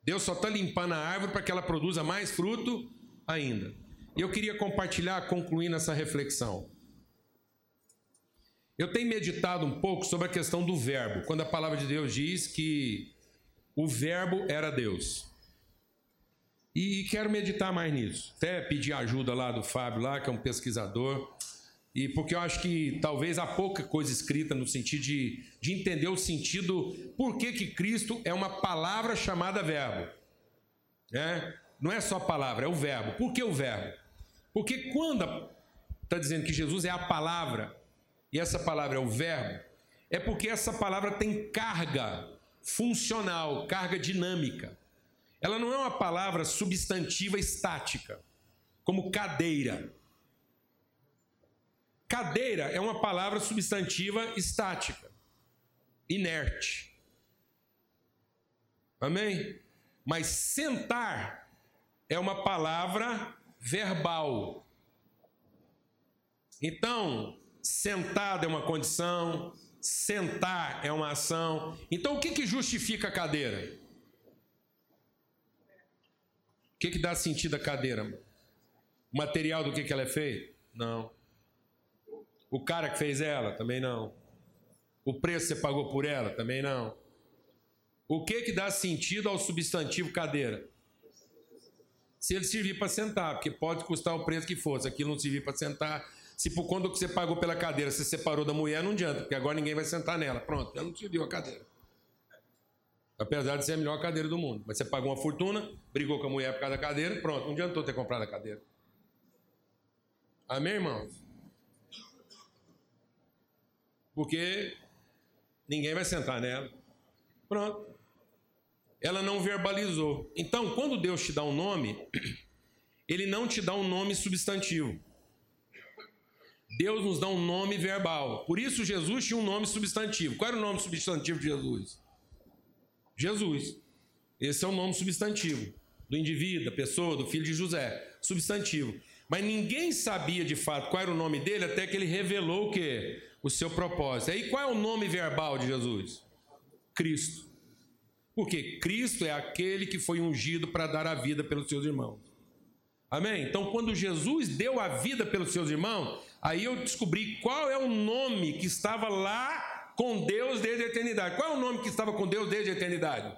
Deus só está limpando a árvore para que ela produza mais fruto ainda. E eu queria compartilhar, concluindo essa reflexão. Eu tenho meditado um pouco sobre a questão do verbo, quando a palavra de Deus diz que o verbo era Deus. E quero meditar mais nisso. Até pedir ajuda lá do Fábio, lá, que é um pesquisador. E porque eu acho que talvez há pouca coisa escrita no sentido de, de entender o sentido por que, que Cristo é uma palavra chamada verbo. É? Não é só palavra, é o verbo. Por que o verbo? Porque quando está dizendo que Jesus é a palavra, e essa palavra é o verbo, é porque essa palavra tem carga funcional, carga dinâmica. Ela não é uma palavra substantiva estática, como cadeira. Cadeira é uma palavra substantiva estática, inerte. Amém? Mas sentar é uma palavra verbal. Então, Sentado é uma condição, sentar é uma ação. Então o que, que justifica a cadeira? O que, que dá sentido à cadeira? O material do que, que ela é feita? Não. O cara que fez ela? Também não. O preço que você pagou por ela? Também não. O que, que dá sentido ao substantivo cadeira? Se ele servir para sentar, porque pode custar o preço que fosse, aquilo não servir para sentar, se por conta que você pagou pela cadeira você separou da mulher, não adianta, porque agora ninguém vai sentar nela. Pronto, ela não te viu a cadeira. Apesar de ser a melhor cadeira do mundo. Mas você pagou uma fortuna, brigou com a mulher por causa da cadeira, pronto, não adiantou ter comprado a cadeira. Amém, irmãos? Porque ninguém vai sentar nela. Pronto. Ela não verbalizou. Então, quando Deus te dá um nome, Ele não te dá um nome substantivo. Deus nos dá um nome verbal. Por isso Jesus tinha um nome substantivo. Qual era o nome substantivo de Jesus? Jesus. Esse é o nome substantivo do indivíduo, da pessoa, do filho de José. Substantivo. Mas ninguém sabia de fato qual era o nome dele até que ele revelou o que? O seu propósito. Aí qual é o nome verbal de Jesus? Cristo. Porque Cristo é aquele que foi ungido para dar a vida pelos seus irmãos. Amém? Então, quando Jesus deu a vida pelos seus irmãos, aí eu descobri qual é o nome que estava lá com Deus desde a eternidade. Qual é o nome que estava com Deus desde a eternidade?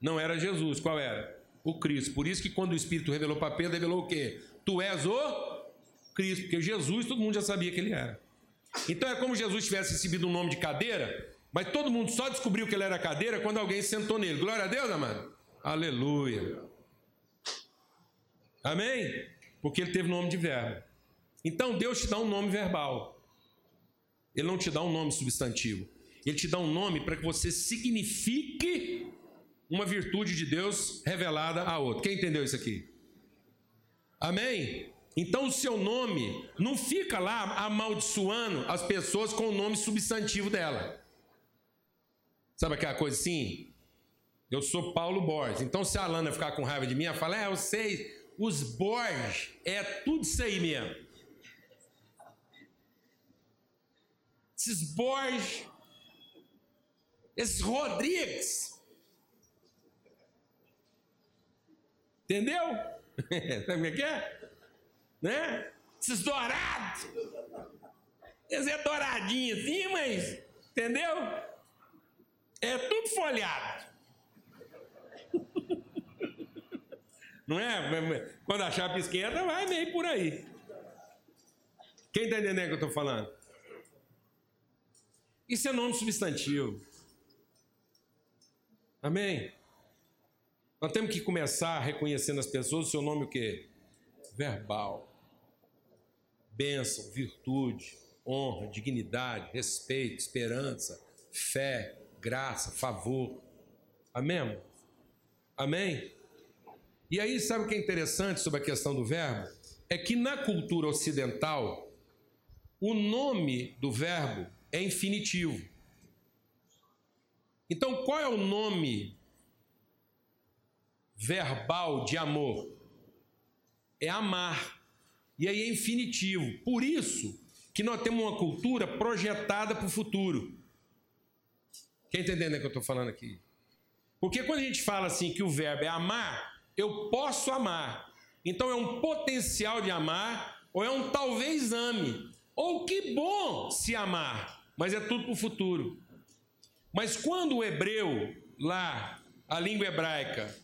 Não era Jesus, qual era? O Cristo. Por isso que quando o Espírito revelou para Pedro, revelou o quê? Tu és o Cristo, porque Jesus todo mundo já sabia que ele era. Então é como Jesus tivesse recebido um nome de cadeira, mas todo mundo só descobriu que ele era cadeira quando alguém sentou nele. Glória a Deus, amado. Aleluia. Amém? Porque ele teve nome de verbo. Então Deus te dá um nome verbal. Ele não te dá um nome substantivo. Ele te dá um nome para que você signifique uma virtude de Deus revelada a outro. Quem entendeu isso aqui? Amém? Então o seu nome não fica lá amaldiçoando as pessoas com o nome substantivo dela. Sabe aquela coisa assim? Eu sou Paulo Borges. Então se a Alana ficar com raiva de mim, ela fala: É, eu sei, os Borges é tudo isso aí mesmo. Esses Borges, esses Rodrigues. Entendeu? Sabe o que é? Né? Esses dourados. Eles é douradinho assim, mas. Entendeu? É tudo folhado. Não é? Quando a chapa esquenta, vai meio por aí. Quem está entendendo o que eu estou falando? Isso é nome substantivo. Amém? Nós temos que começar reconhecendo as pessoas o seu nome o quê? verbal. Bênção, virtude, honra, dignidade, respeito, esperança, fé, graça, favor. Amém? Amém? E aí, sabe o que é interessante sobre a questão do verbo? É que na cultura ocidental, o nome do verbo é infinitivo. Então, qual é o nome verbal de amor? É amar. E aí é infinitivo. Por isso que nós temos uma cultura projetada para o futuro. Quem está entendendo o que eu estou falando aqui? Porque quando a gente fala assim que o verbo é amar, eu posso amar. Então é um potencial de amar, ou é um talvez ame. Ou que bom se amar, mas é tudo para o futuro. Mas quando o hebreu, lá, a língua hebraica,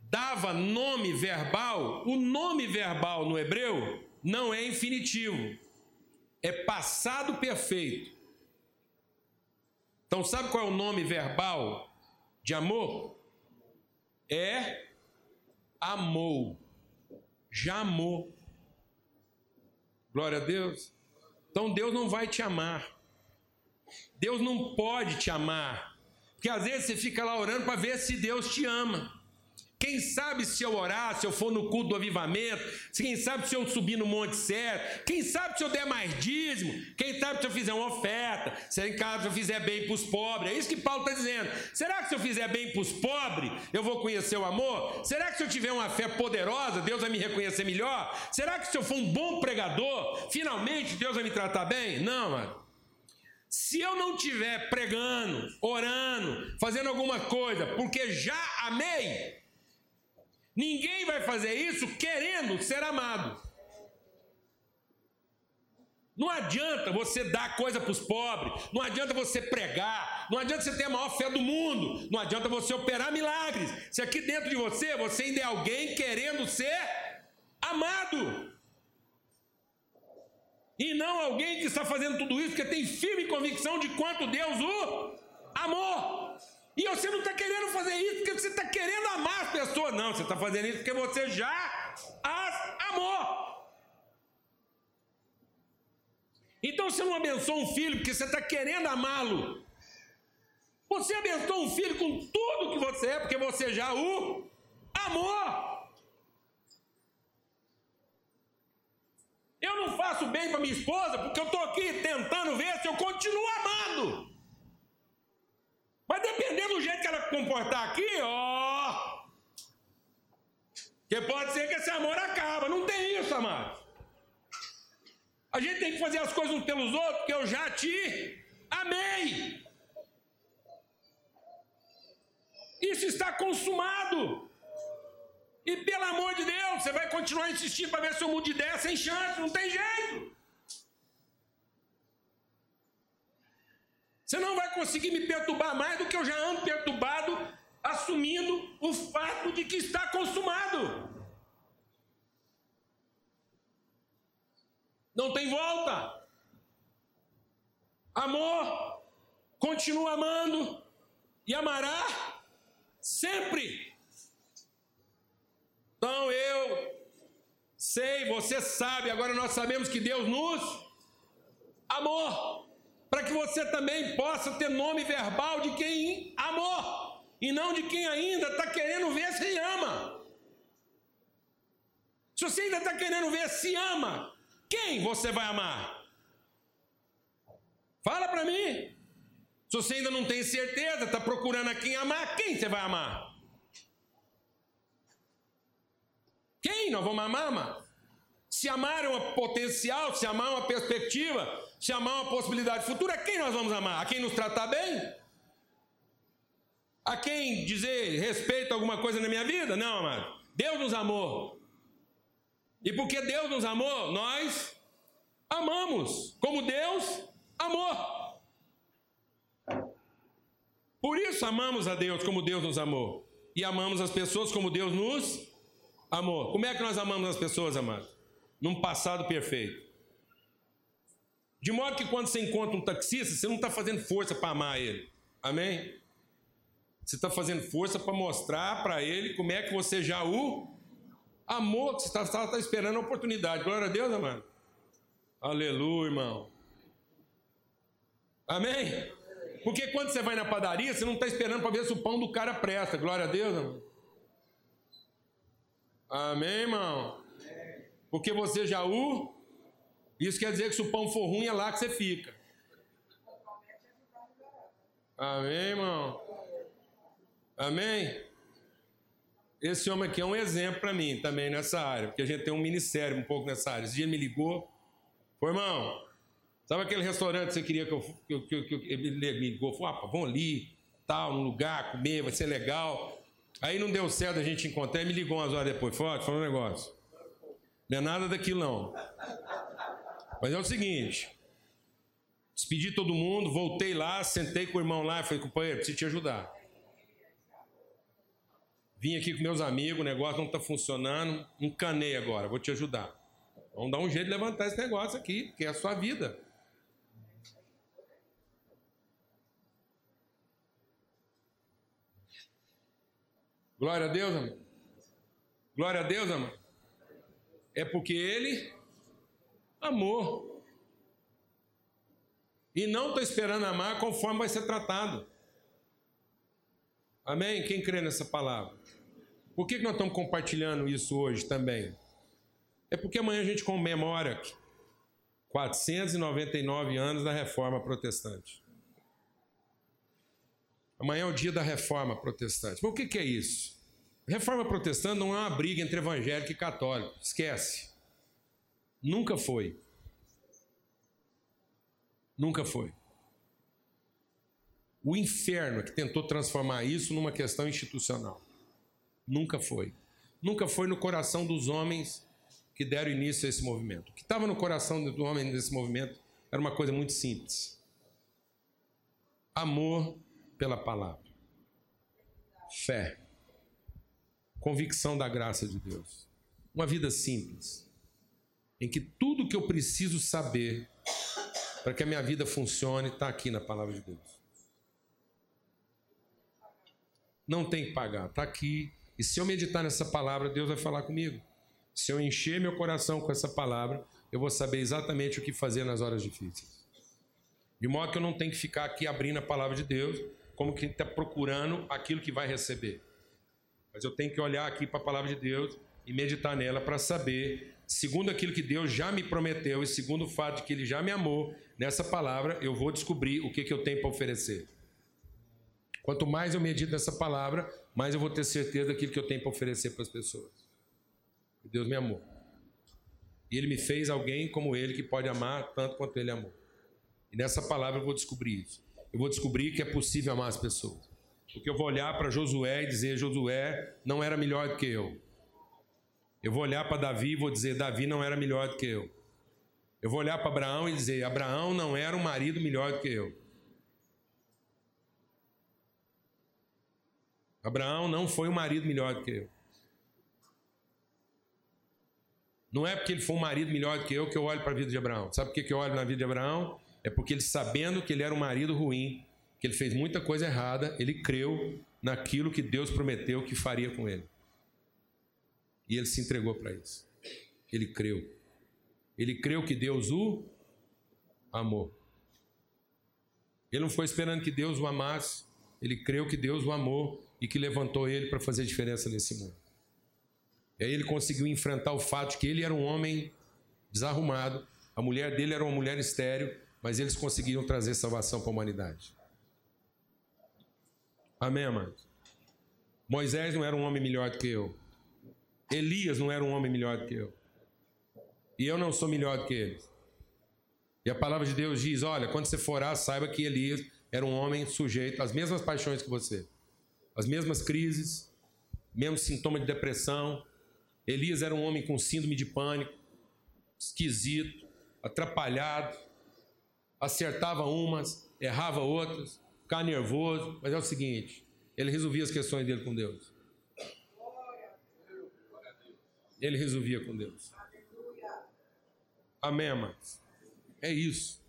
dava nome verbal, o nome verbal no hebreu não é infinitivo, é passado perfeito. Então, sabe qual é o nome verbal de amor? É amou, já amou. Glória a Deus. Então Deus não vai te amar. Deus não pode te amar. Porque às vezes você fica lá orando para ver se Deus te ama. Quem sabe se eu orar, se eu for no culto do avivamento, quem sabe se eu subir no monte certo, quem sabe se eu der mais dízimo, quem sabe se eu fizer uma oferta, se em casa eu fizer bem para os pobres. É isso que Paulo está dizendo. Será que se eu fizer bem para os pobres, eu vou conhecer o amor? Será que se eu tiver uma fé poderosa, Deus vai me reconhecer melhor? Será que se eu for um bom pregador, finalmente Deus vai me tratar bem? Não, mano. Se eu não estiver pregando, orando, fazendo alguma coisa, porque já amei, ninguém vai fazer isso querendo ser amado. Não adianta você dar coisa para os pobres, não adianta você pregar, não adianta você ter a maior fé do mundo, não adianta você operar milagres. Se aqui dentro de você, você ainda é alguém querendo ser amado. E não alguém que está fazendo tudo isso porque tem firme convicção de quanto Deus o amou. E você não está querendo fazer isso porque você está querendo amar as pessoas. Não, você está fazendo isso porque você já as amou. Então você não abençoa um filho porque você está querendo amá-lo. Você abençoa um filho com tudo que você é porque você já o amou. Eu não faço bem para minha esposa porque eu estou aqui tentando ver se eu continuo amando. Mas dependendo do jeito que ela comportar aqui, ó. Que pode ser que esse amor acaba. Não tem isso, amado. A gente tem que fazer as coisas uns pelos outros, porque eu já te amei. Isso está consumado. E pelo amor de Deus, você vai continuar insistindo para ver se eu mudo de ideia sem chance, não tem jeito. Você não vai conseguir me perturbar mais do que eu já ando perturbado, assumindo o fato de que está consumado. Não tem volta. Amor, continua amando e amará sempre. Então eu sei, você sabe, agora nós sabemos que Deus nos amou, para que você também possa ter nome verbal de quem amou, e não de quem ainda está querendo ver se ama. Se você ainda está querendo ver se ama, quem você vai amar? Fala para mim. Se você ainda não tem certeza, está procurando a quem amar, quem você vai amar? Quem nós vamos amar, amado? Se amar é uma potencial, se amar é uma perspectiva, se amar é uma possibilidade futura, quem nós vamos amar? A quem nos tratar bem? A quem dizer respeito a alguma coisa na minha vida? Não, amado. Deus nos amou. E porque Deus nos amou, nós amamos como Deus amou. Por isso amamos a Deus como Deus nos amou. E amamos as pessoas como Deus nos Amor. Como é que nós amamos as pessoas, amado? Num passado perfeito. De modo que quando você encontra um taxista, você não está fazendo força para amar ele. Amém? Você está fazendo força para mostrar para ele como é que você já o Amor que você está tá esperando a oportunidade. Glória a Deus, amado. Aleluia, irmão. Amém? Porque quando você vai na padaria, você não está esperando para ver se o pão do cara presta. Glória a Deus, irmão. Amém, irmão? Porque você já o. Isso quer dizer que se o pão for ruim, é lá que você fica. Amém, irmão? Amém? Esse homem aqui é um exemplo para mim também nessa área, porque a gente tem um ministério um pouco nessa área. Esse dia me ligou, foi irmão, sabe aquele restaurante que você queria que eu, que, que, que, ele me ligou, falou, ah, vamos ali, tal, num lugar, comer, vai ser legal. Aí não deu certo a gente encontrar, e me ligou umas horas depois, forte, falou um negócio. Não é nada daquilo não. Mas é o seguinte, despedi todo mundo, voltei lá, sentei com o irmão lá e falei, companheiro, preciso te ajudar. Vim aqui com meus amigos, o negócio não está funcionando, encanei agora, vou te ajudar. Vamos dar um jeito de levantar esse negócio aqui, que é a sua vida. Glória a Deus, amor. Glória a Deus, amor. É porque ele amou. E não estou esperando amar conforme vai ser tratado. Amém? Quem crê nessa palavra? Por que nós estamos compartilhando isso hoje também? É porque amanhã a gente comemora 499 anos da Reforma Protestante. Amanhã é o dia da Reforma Protestante. Mas o que é isso? Reforma Protestante não é uma briga entre evangélico e católico. Esquece. Nunca foi. Nunca foi. O inferno é que tentou transformar isso numa questão institucional. Nunca foi. Nunca foi no coração dos homens que deram início a esse movimento. O que estava no coração do homem nesse movimento era uma coisa muito simples: amor pela palavra, fé, convicção da graça de Deus. Uma vida simples, em que tudo que eu preciso saber para que a minha vida funcione está aqui na palavra de Deus. Não tem que pagar, está aqui e se eu meditar nessa palavra, Deus vai falar comigo. Se eu encher meu coração com essa palavra, eu vou saber exatamente o que fazer nas horas difíceis. De modo que eu não tenho que ficar aqui abrindo a palavra de Deus, como quem está procurando aquilo que vai receber. Mas eu tenho que olhar aqui para a palavra de Deus e meditar nela para saber, segundo aquilo que Deus já me prometeu e segundo o fato de que Ele já me amou, nessa palavra eu vou descobrir o que, que eu tenho para oferecer. Quanto mais eu medito nessa palavra, mais eu vou ter certeza daquilo que eu tenho para oferecer para as pessoas. Deus me amou. E Ele me fez alguém como Ele que pode amar tanto quanto Ele amou. E nessa palavra eu vou descobrir isso. Eu vou descobrir que é possível amar as pessoas. Porque eu vou olhar para Josué e dizer: Josué não era melhor do que eu. Eu vou olhar para Davi e vou dizer: Davi não era melhor do que eu. Eu vou olhar para Abraão e dizer: Abraão não era um marido melhor do que eu. Abraão não foi um marido melhor do que eu. Não é porque ele foi um marido melhor do que eu que eu olho para a vida de Abraão. Sabe por que eu olho na vida de Abraão? É porque ele, sabendo que ele era um marido ruim, que ele fez muita coisa errada, ele creu naquilo que Deus prometeu que faria com ele. E ele se entregou para isso. Ele creu. Ele creu que Deus o amou. Ele não foi esperando que Deus o amasse, ele creu que Deus o amou e que levantou ele para fazer diferença nesse mundo. E aí ele conseguiu enfrentar o fato de que ele era um homem desarrumado, a mulher dele era uma mulher estéril, mas eles conseguiram trazer salvação para a humanidade. Amém, amados? Moisés não era um homem melhor do que eu. Elias não era um homem melhor do que eu. E eu não sou melhor do que eles. E a palavra de Deus diz: olha, quando você for saiba que Elias era um homem sujeito às mesmas paixões que você as mesmas crises, mesmo sintoma de depressão. Elias era um homem com síndrome de pânico, esquisito, atrapalhado, acertava umas, errava outras, ficava nervoso, mas é o seguinte, ele resolvia as questões dele com Deus. Ele resolvia com Deus. Amém, amados? É isso.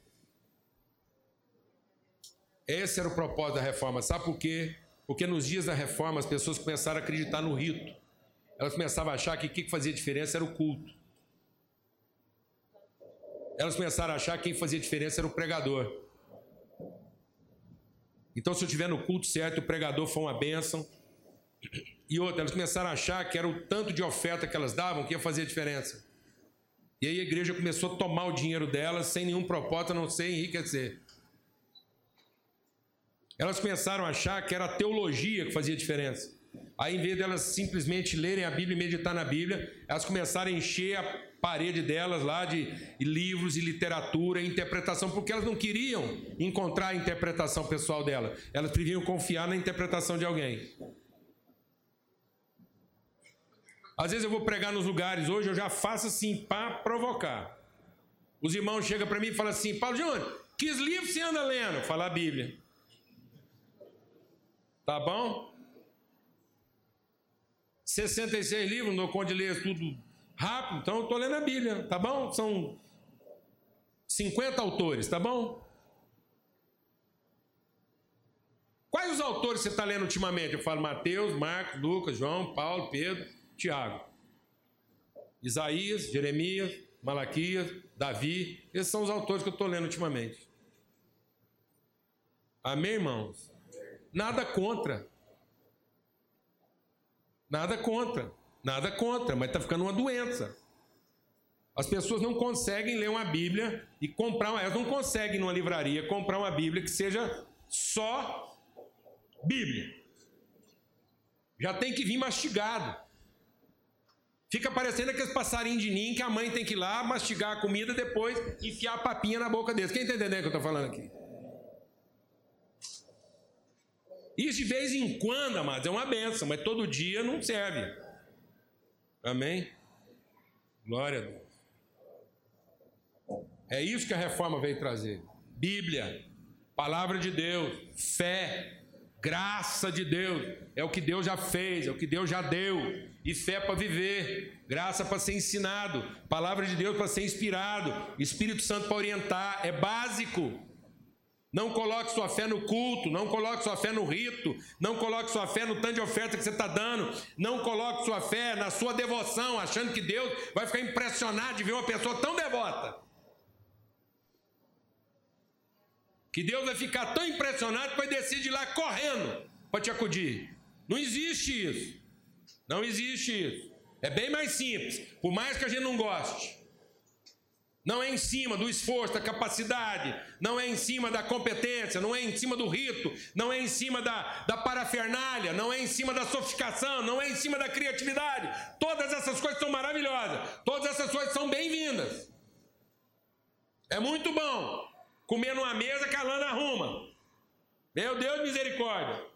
Esse era o propósito da reforma. Sabe por quê? Porque nos dias da reforma as pessoas começaram a acreditar no rito. Elas começavam a achar que o que fazia diferença era o culto. Elas começaram a achar que quem fazia diferença era o pregador. Então, se eu estiver no culto certo, o pregador foi uma bênção. E outra, elas começaram a achar que era o tanto de oferta que elas davam que ia fazer a diferença. E aí a igreja começou a tomar o dinheiro delas sem nenhum propósito, a não ser enriquecer. Elas começaram a achar que era a teologia que fazia diferença. Aí, em vez delas simplesmente lerem a Bíblia e meditar na Bíblia, elas começaram a encher a parede delas lá de livros e literatura e interpretação, porque elas não queriam encontrar a interpretação pessoal dela. Elas preferiam confiar na interpretação de alguém. Às vezes eu vou pregar nos lugares hoje, eu já faço assim para provocar. Os irmãos chegam para mim e falam assim: Paulo Júnior, que livros você anda lendo? Fala a Bíblia. Tá bom? 66 livros, não dou conta de ler tudo rápido, então eu estou lendo a Bíblia, tá bom? São 50 autores, tá bom? Quais os autores você está lendo ultimamente? Eu falo Mateus, Marcos, Lucas, João, Paulo, Pedro, Tiago. Isaías, Jeremias, Malaquias, Davi, esses são os autores que eu estou lendo ultimamente. Amém, irmãos? Nada contra. Nada contra, nada contra, mas está ficando uma doença. As pessoas não conseguem ler uma Bíblia e comprar, elas não conseguem numa livraria comprar uma Bíblia que seja só Bíblia. Já tem que vir mastigado. Fica parecendo aqueles passarinhos de ninho que a mãe tem que ir lá mastigar a comida depois enfiar a papinha na boca deles. Quem está entendendo o que eu estou falando aqui? Isso de vez em quando, amados, é uma benção, mas todo dia não serve. Amém? Glória a Deus. É isso que a reforma veio trazer: Bíblia, palavra de Deus, fé, graça de Deus. É o que Deus já fez, é o que Deus já deu. E fé para viver, graça para ser ensinado, palavra de Deus para ser inspirado, Espírito Santo para orientar. É básico. Não coloque sua fé no culto, não coloque sua fé no rito, não coloque sua fé no tanto de oferta que você está dando, não coloque sua fé na sua devoção, achando que Deus vai ficar impressionado de ver uma pessoa tão devota. Que Deus vai ficar tão impressionado que vai descer de lá correndo para te acudir. Não existe isso. Não existe isso. É bem mais simples, por mais que a gente não goste. Não é em cima do esforço, da capacidade, não é em cima da competência, não é em cima do rito, não é em cima da, da parafernália, não é em cima da sofisticação, não é em cima da criatividade. Todas essas coisas são maravilhosas, todas essas coisas são bem-vindas. É muito bom comer numa mesa que a Lana arruma. Meu Deus, misericórdia.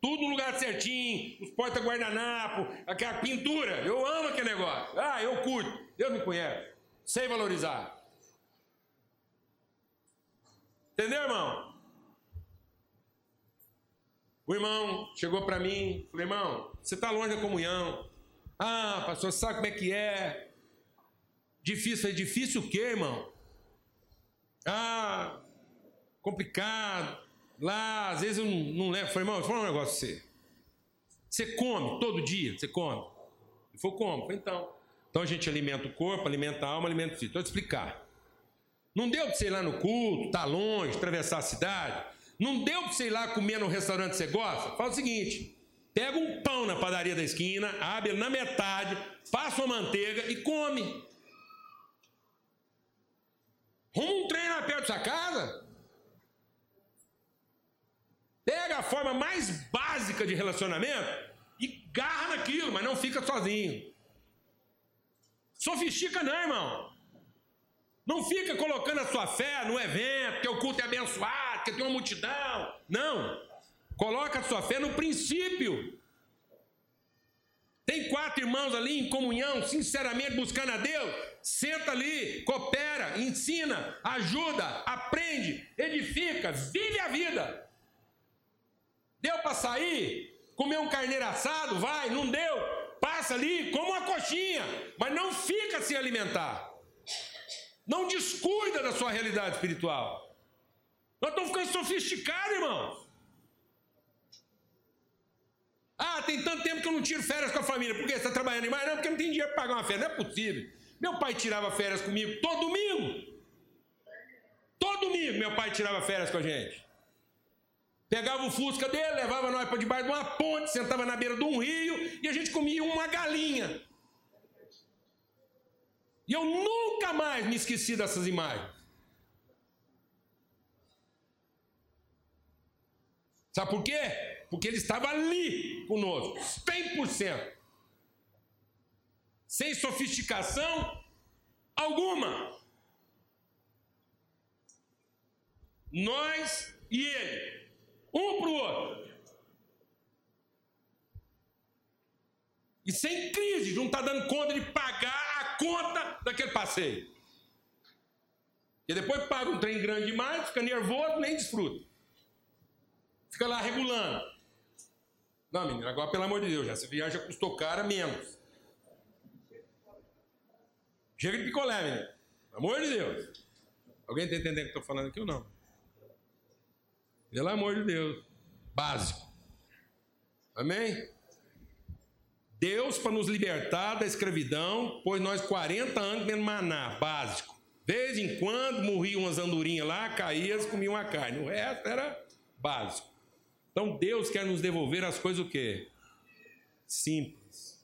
Tudo no lugar certinho, os porta-guardanapo, aquela pintura. Eu amo aquele negócio. Ah, eu curto. Deus me conhece sem valorizar. Entendeu, irmão? O irmão chegou para mim, falei, irmão, você está longe da comunhão. Ah, pastor, sabe como é que é? Difícil, é difícil o quê, irmão? Ah, complicado. Lá, às vezes eu não, não levo. Falei, irmão, vou falar um negócio pra você. Você come todo dia? Você come? Ele falou, como? Falei, então. Então a gente alimenta o corpo, alimenta a alma, alimenta o espírito. Vou te explicar. Não deu para você ir lá no culto, tá longe, atravessar a cidade. Não deu para você ir lá comer no restaurante que você gosta? Fala o seguinte: pega um pão na padaria da esquina, abre na metade, passa uma manteiga e come. Ruma um trem lá perto da sua casa. Pega a forma mais básica de relacionamento e garra naquilo, mas não fica sozinho. Sofistica não, irmão. Não fica colocando a sua fé no evento, que o culto é abençoado, que tem uma multidão. Não. Coloca a sua fé no princípio. Tem quatro irmãos ali em comunhão, sinceramente buscando a Deus. Senta ali, coopera, ensina, ajuda, aprende, edifica, vive a vida. Deu para sair? Comer um carneiro assado? Vai, não deu? passa ali como uma coxinha, mas não fica sem alimentar. Não descuida da sua realidade espiritual. Nós estamos ficando sofisticados, irmãos. Ah, tem tanto tempo que eu não tiro férias com a família. Por quê? Você está trabalhando demais? Não, porque não tem dinheiro para pagar uma férias. Não é possível. Meu pai tirava férias comigo todo domingo. Todo domingo meu pai tirava férias com a gente. Pegava o fusca dele, levava nós para debaixo de uma ponte, sentava na beira de um rio e a gente comia uma galinha. E eu nunca mais me esqueci dessas imagens. Sabe por quê? Porque ele estava ali conosco, 100%. Sem sofisticação alguma. Nós e ele, um para o outro. E sem crise, não está dando conta de pagar a conta daquele passeio. E depois paga um trem grande demais, fica nervoso, nem desfruta. Fica lá regulando. Não, menino, agora pelo amor de Deus, já viagem já custou cara menos. Chega de picolé, menino. Pelo amor de Deus. Alguém está entendendo o que estou falando aqui ou não? Pelo amor de Deus. Básico. Amém? Deus, para nos libertar da escravidão, pôs nós 40 anos comendo maná, básico. De vez em quando morriam umas andorinhas lá, caía, comiam a carne. O resto era básico. Então Deus quer nos devolver as coisas o quê? Simples,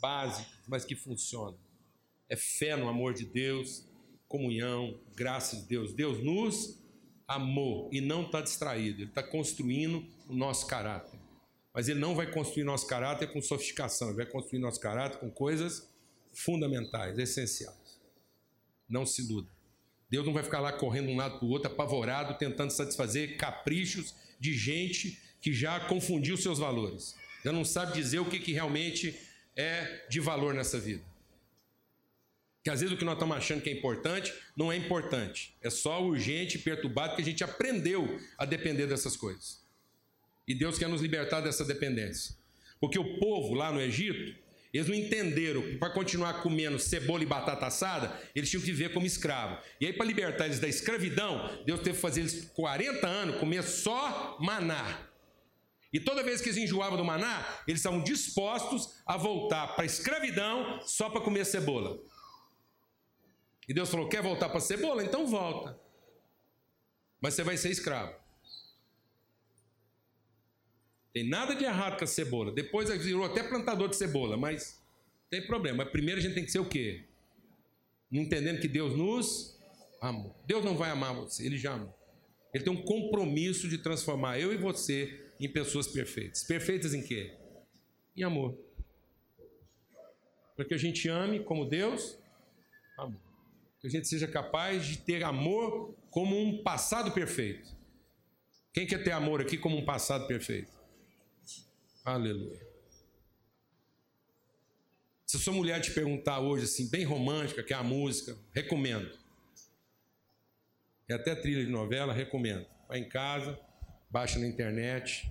básicas, mas que funcionam. É fé no amor de Deus, comunhão, graças de Deus. Deus nos amor e não está distraído, ele está construindo o nosso caráter. Mas ele não vai construir nosso caráter com sofisticação, ele vai construir nosso caráter com coisas fundamentais, essenciais. Não se iluda. Deus não vai ficar lá correndo um lado para o outro, apavorado, tentando satisfazer caprichos de gente que já confundiu seus valores, já não sabe dizer o que, que realmente é de valor nessa vida. Que às vezes o que nós estamos achando que é importante não é importante, é só urgente e perturbado que a gente aprendeu a depender dessas coisas. E Deus quer nos libertar dessa dependência. Porque o povo lá no Egito, eles não entenderam que para continuar comendo cebola e batata assada, eles tinham que viver como escravo. E aí, para libertar eles da escravidão, Deus teve que fazer eles 40 anos comer só maná. E toda vez que eles enjoavam do maná, eles estavam dispostos a voltar para a escravidão só para comer cebola. E Deus falou: quer voltar para a cebola? Então volta. Mas você vai ser escravo. Tem nada de errado com a cebola. Depois virou até plantador de cebola, mas tem problema. Mas primeiro a gente tem que ser o quê? Entendendo que Deus nos amou. Deus não vai amar você, Ele já amou. Ele tem um compromisso de transformar eu e você em pessoas perfeitas. Perfeitas em quê? Em amor. Para que a gente ame como Deus amou. Que a gente seja capaz de ter amor como um passado perfeito. Quem quer ter amor aqui como um passado perfeito? Aleluia. Se sua mulher te perguntar hoje, assim, bem romântica, que é a música, recomendo. É até trilha de novela, recomendo. Vai em casa, baixa na internet.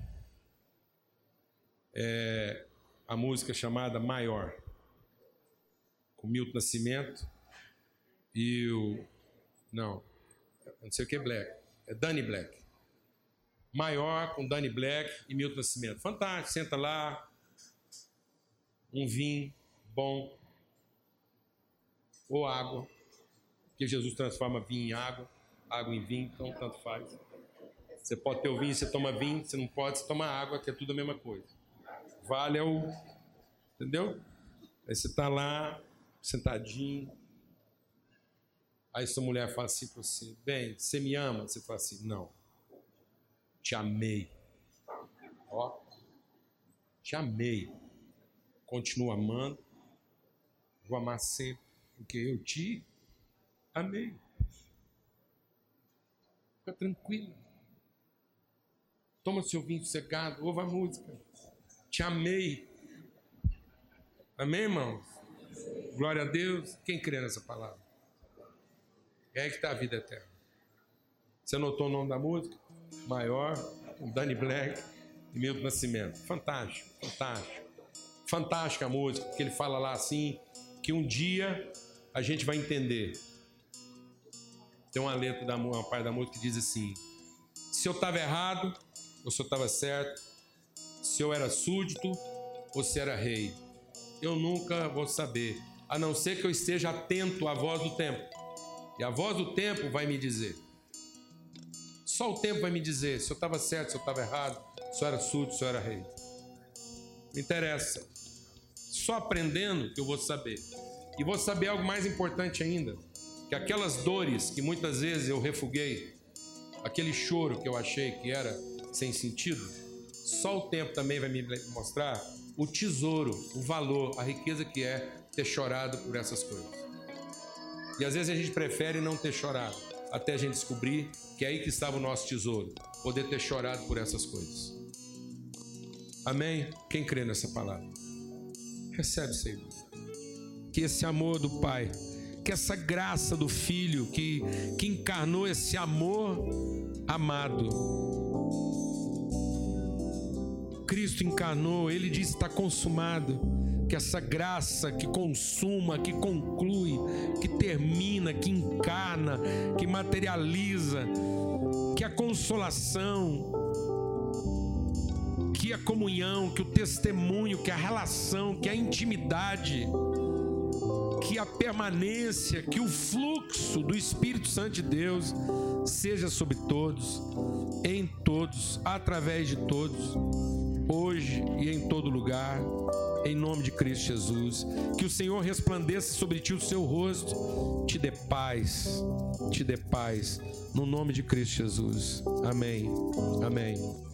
É a música chamada Maior, com Milton Nascimento e o. Não, não sei o que é Black. É Danny Black. Maior com Danny Black e Milton Nascimento. Fantástico, senta lá, um vinho bom, ou água, porque Jesus transforma vinho em água, água em vinho, então tanto faz. Você pode ter o vinho, você toma vinho, você não pode, você toma água, que é tudo a mesma coisa. Vale é o. Entendeu? Aí você está lá, sentadinho. Aí sua mulher fala assim para você: Bem, você me ama? Você fala assim: Não te amei. Ó, te amei. Continuo amando. Vou amar sempre, porque eu te amei. Fica tranquilo. Toma seu vinho secado, ouve a música. Te amei. Amém, irmãos? Glória a Deus. Quem crê nessa palavra? É aí que está a vida eterna. Você anotou o nome da música? maior, Danny Black e Milton Nascimento. Fantástico, fantástico. Fantástica a música, porque ele fala lá assim, que um dia a gente vai entender. Tem uma letra da uma parte da música que diz assim: se eu estava errado ou se eu estava certo, se eu era súdito você era rei. Eu nunca vou saber, a não ser que eu esteja atento à voz do tempo. E a voz do tempo vai me dizer. Só o tempo vai me dizer se eu estava certo, se eu estava errado, se eu era súdito, se eu era rei. Não interessa. Só aprendendo que eu vou saber. E vou saber algo mais importante ainda: que aquelas dores que muitas vezes eu refuguei, aquele choro que eu achei que era sem sentido, só o tempo também vai me mostrar o tesouro, o valor, a riqueza que é ter chorado por essas coisas. E às vezes a gente prefere não ter chorado, até a gente descobrir que é aí que estava o nosso tesouro, poder ter chorado por essas coisas. Amém? Quem crê nessa palavra? Recebe, Senhor. Que esse amor do Pai, que essa graça do Filho, que, que encarnou esse amor amado, Cristo encarnou, ele disse: está consumado. Que essa graça que consuma, que conclui, que termina, que encarna, que materializa, que a consolação, que a comunhão, que o testemunho, que a relação, que a intimidade, que a permanência, que o fluxo do Espírito Santo de Deus seja sobre todos, em todos, através de todos hoje e em todo lugar, em nome de Cristo Jesus. Que o Senhor resplandeça sobre ti o seu rosto, te dê paz, te dê paz, no nome de Cristo Jesus. Amém. Amém.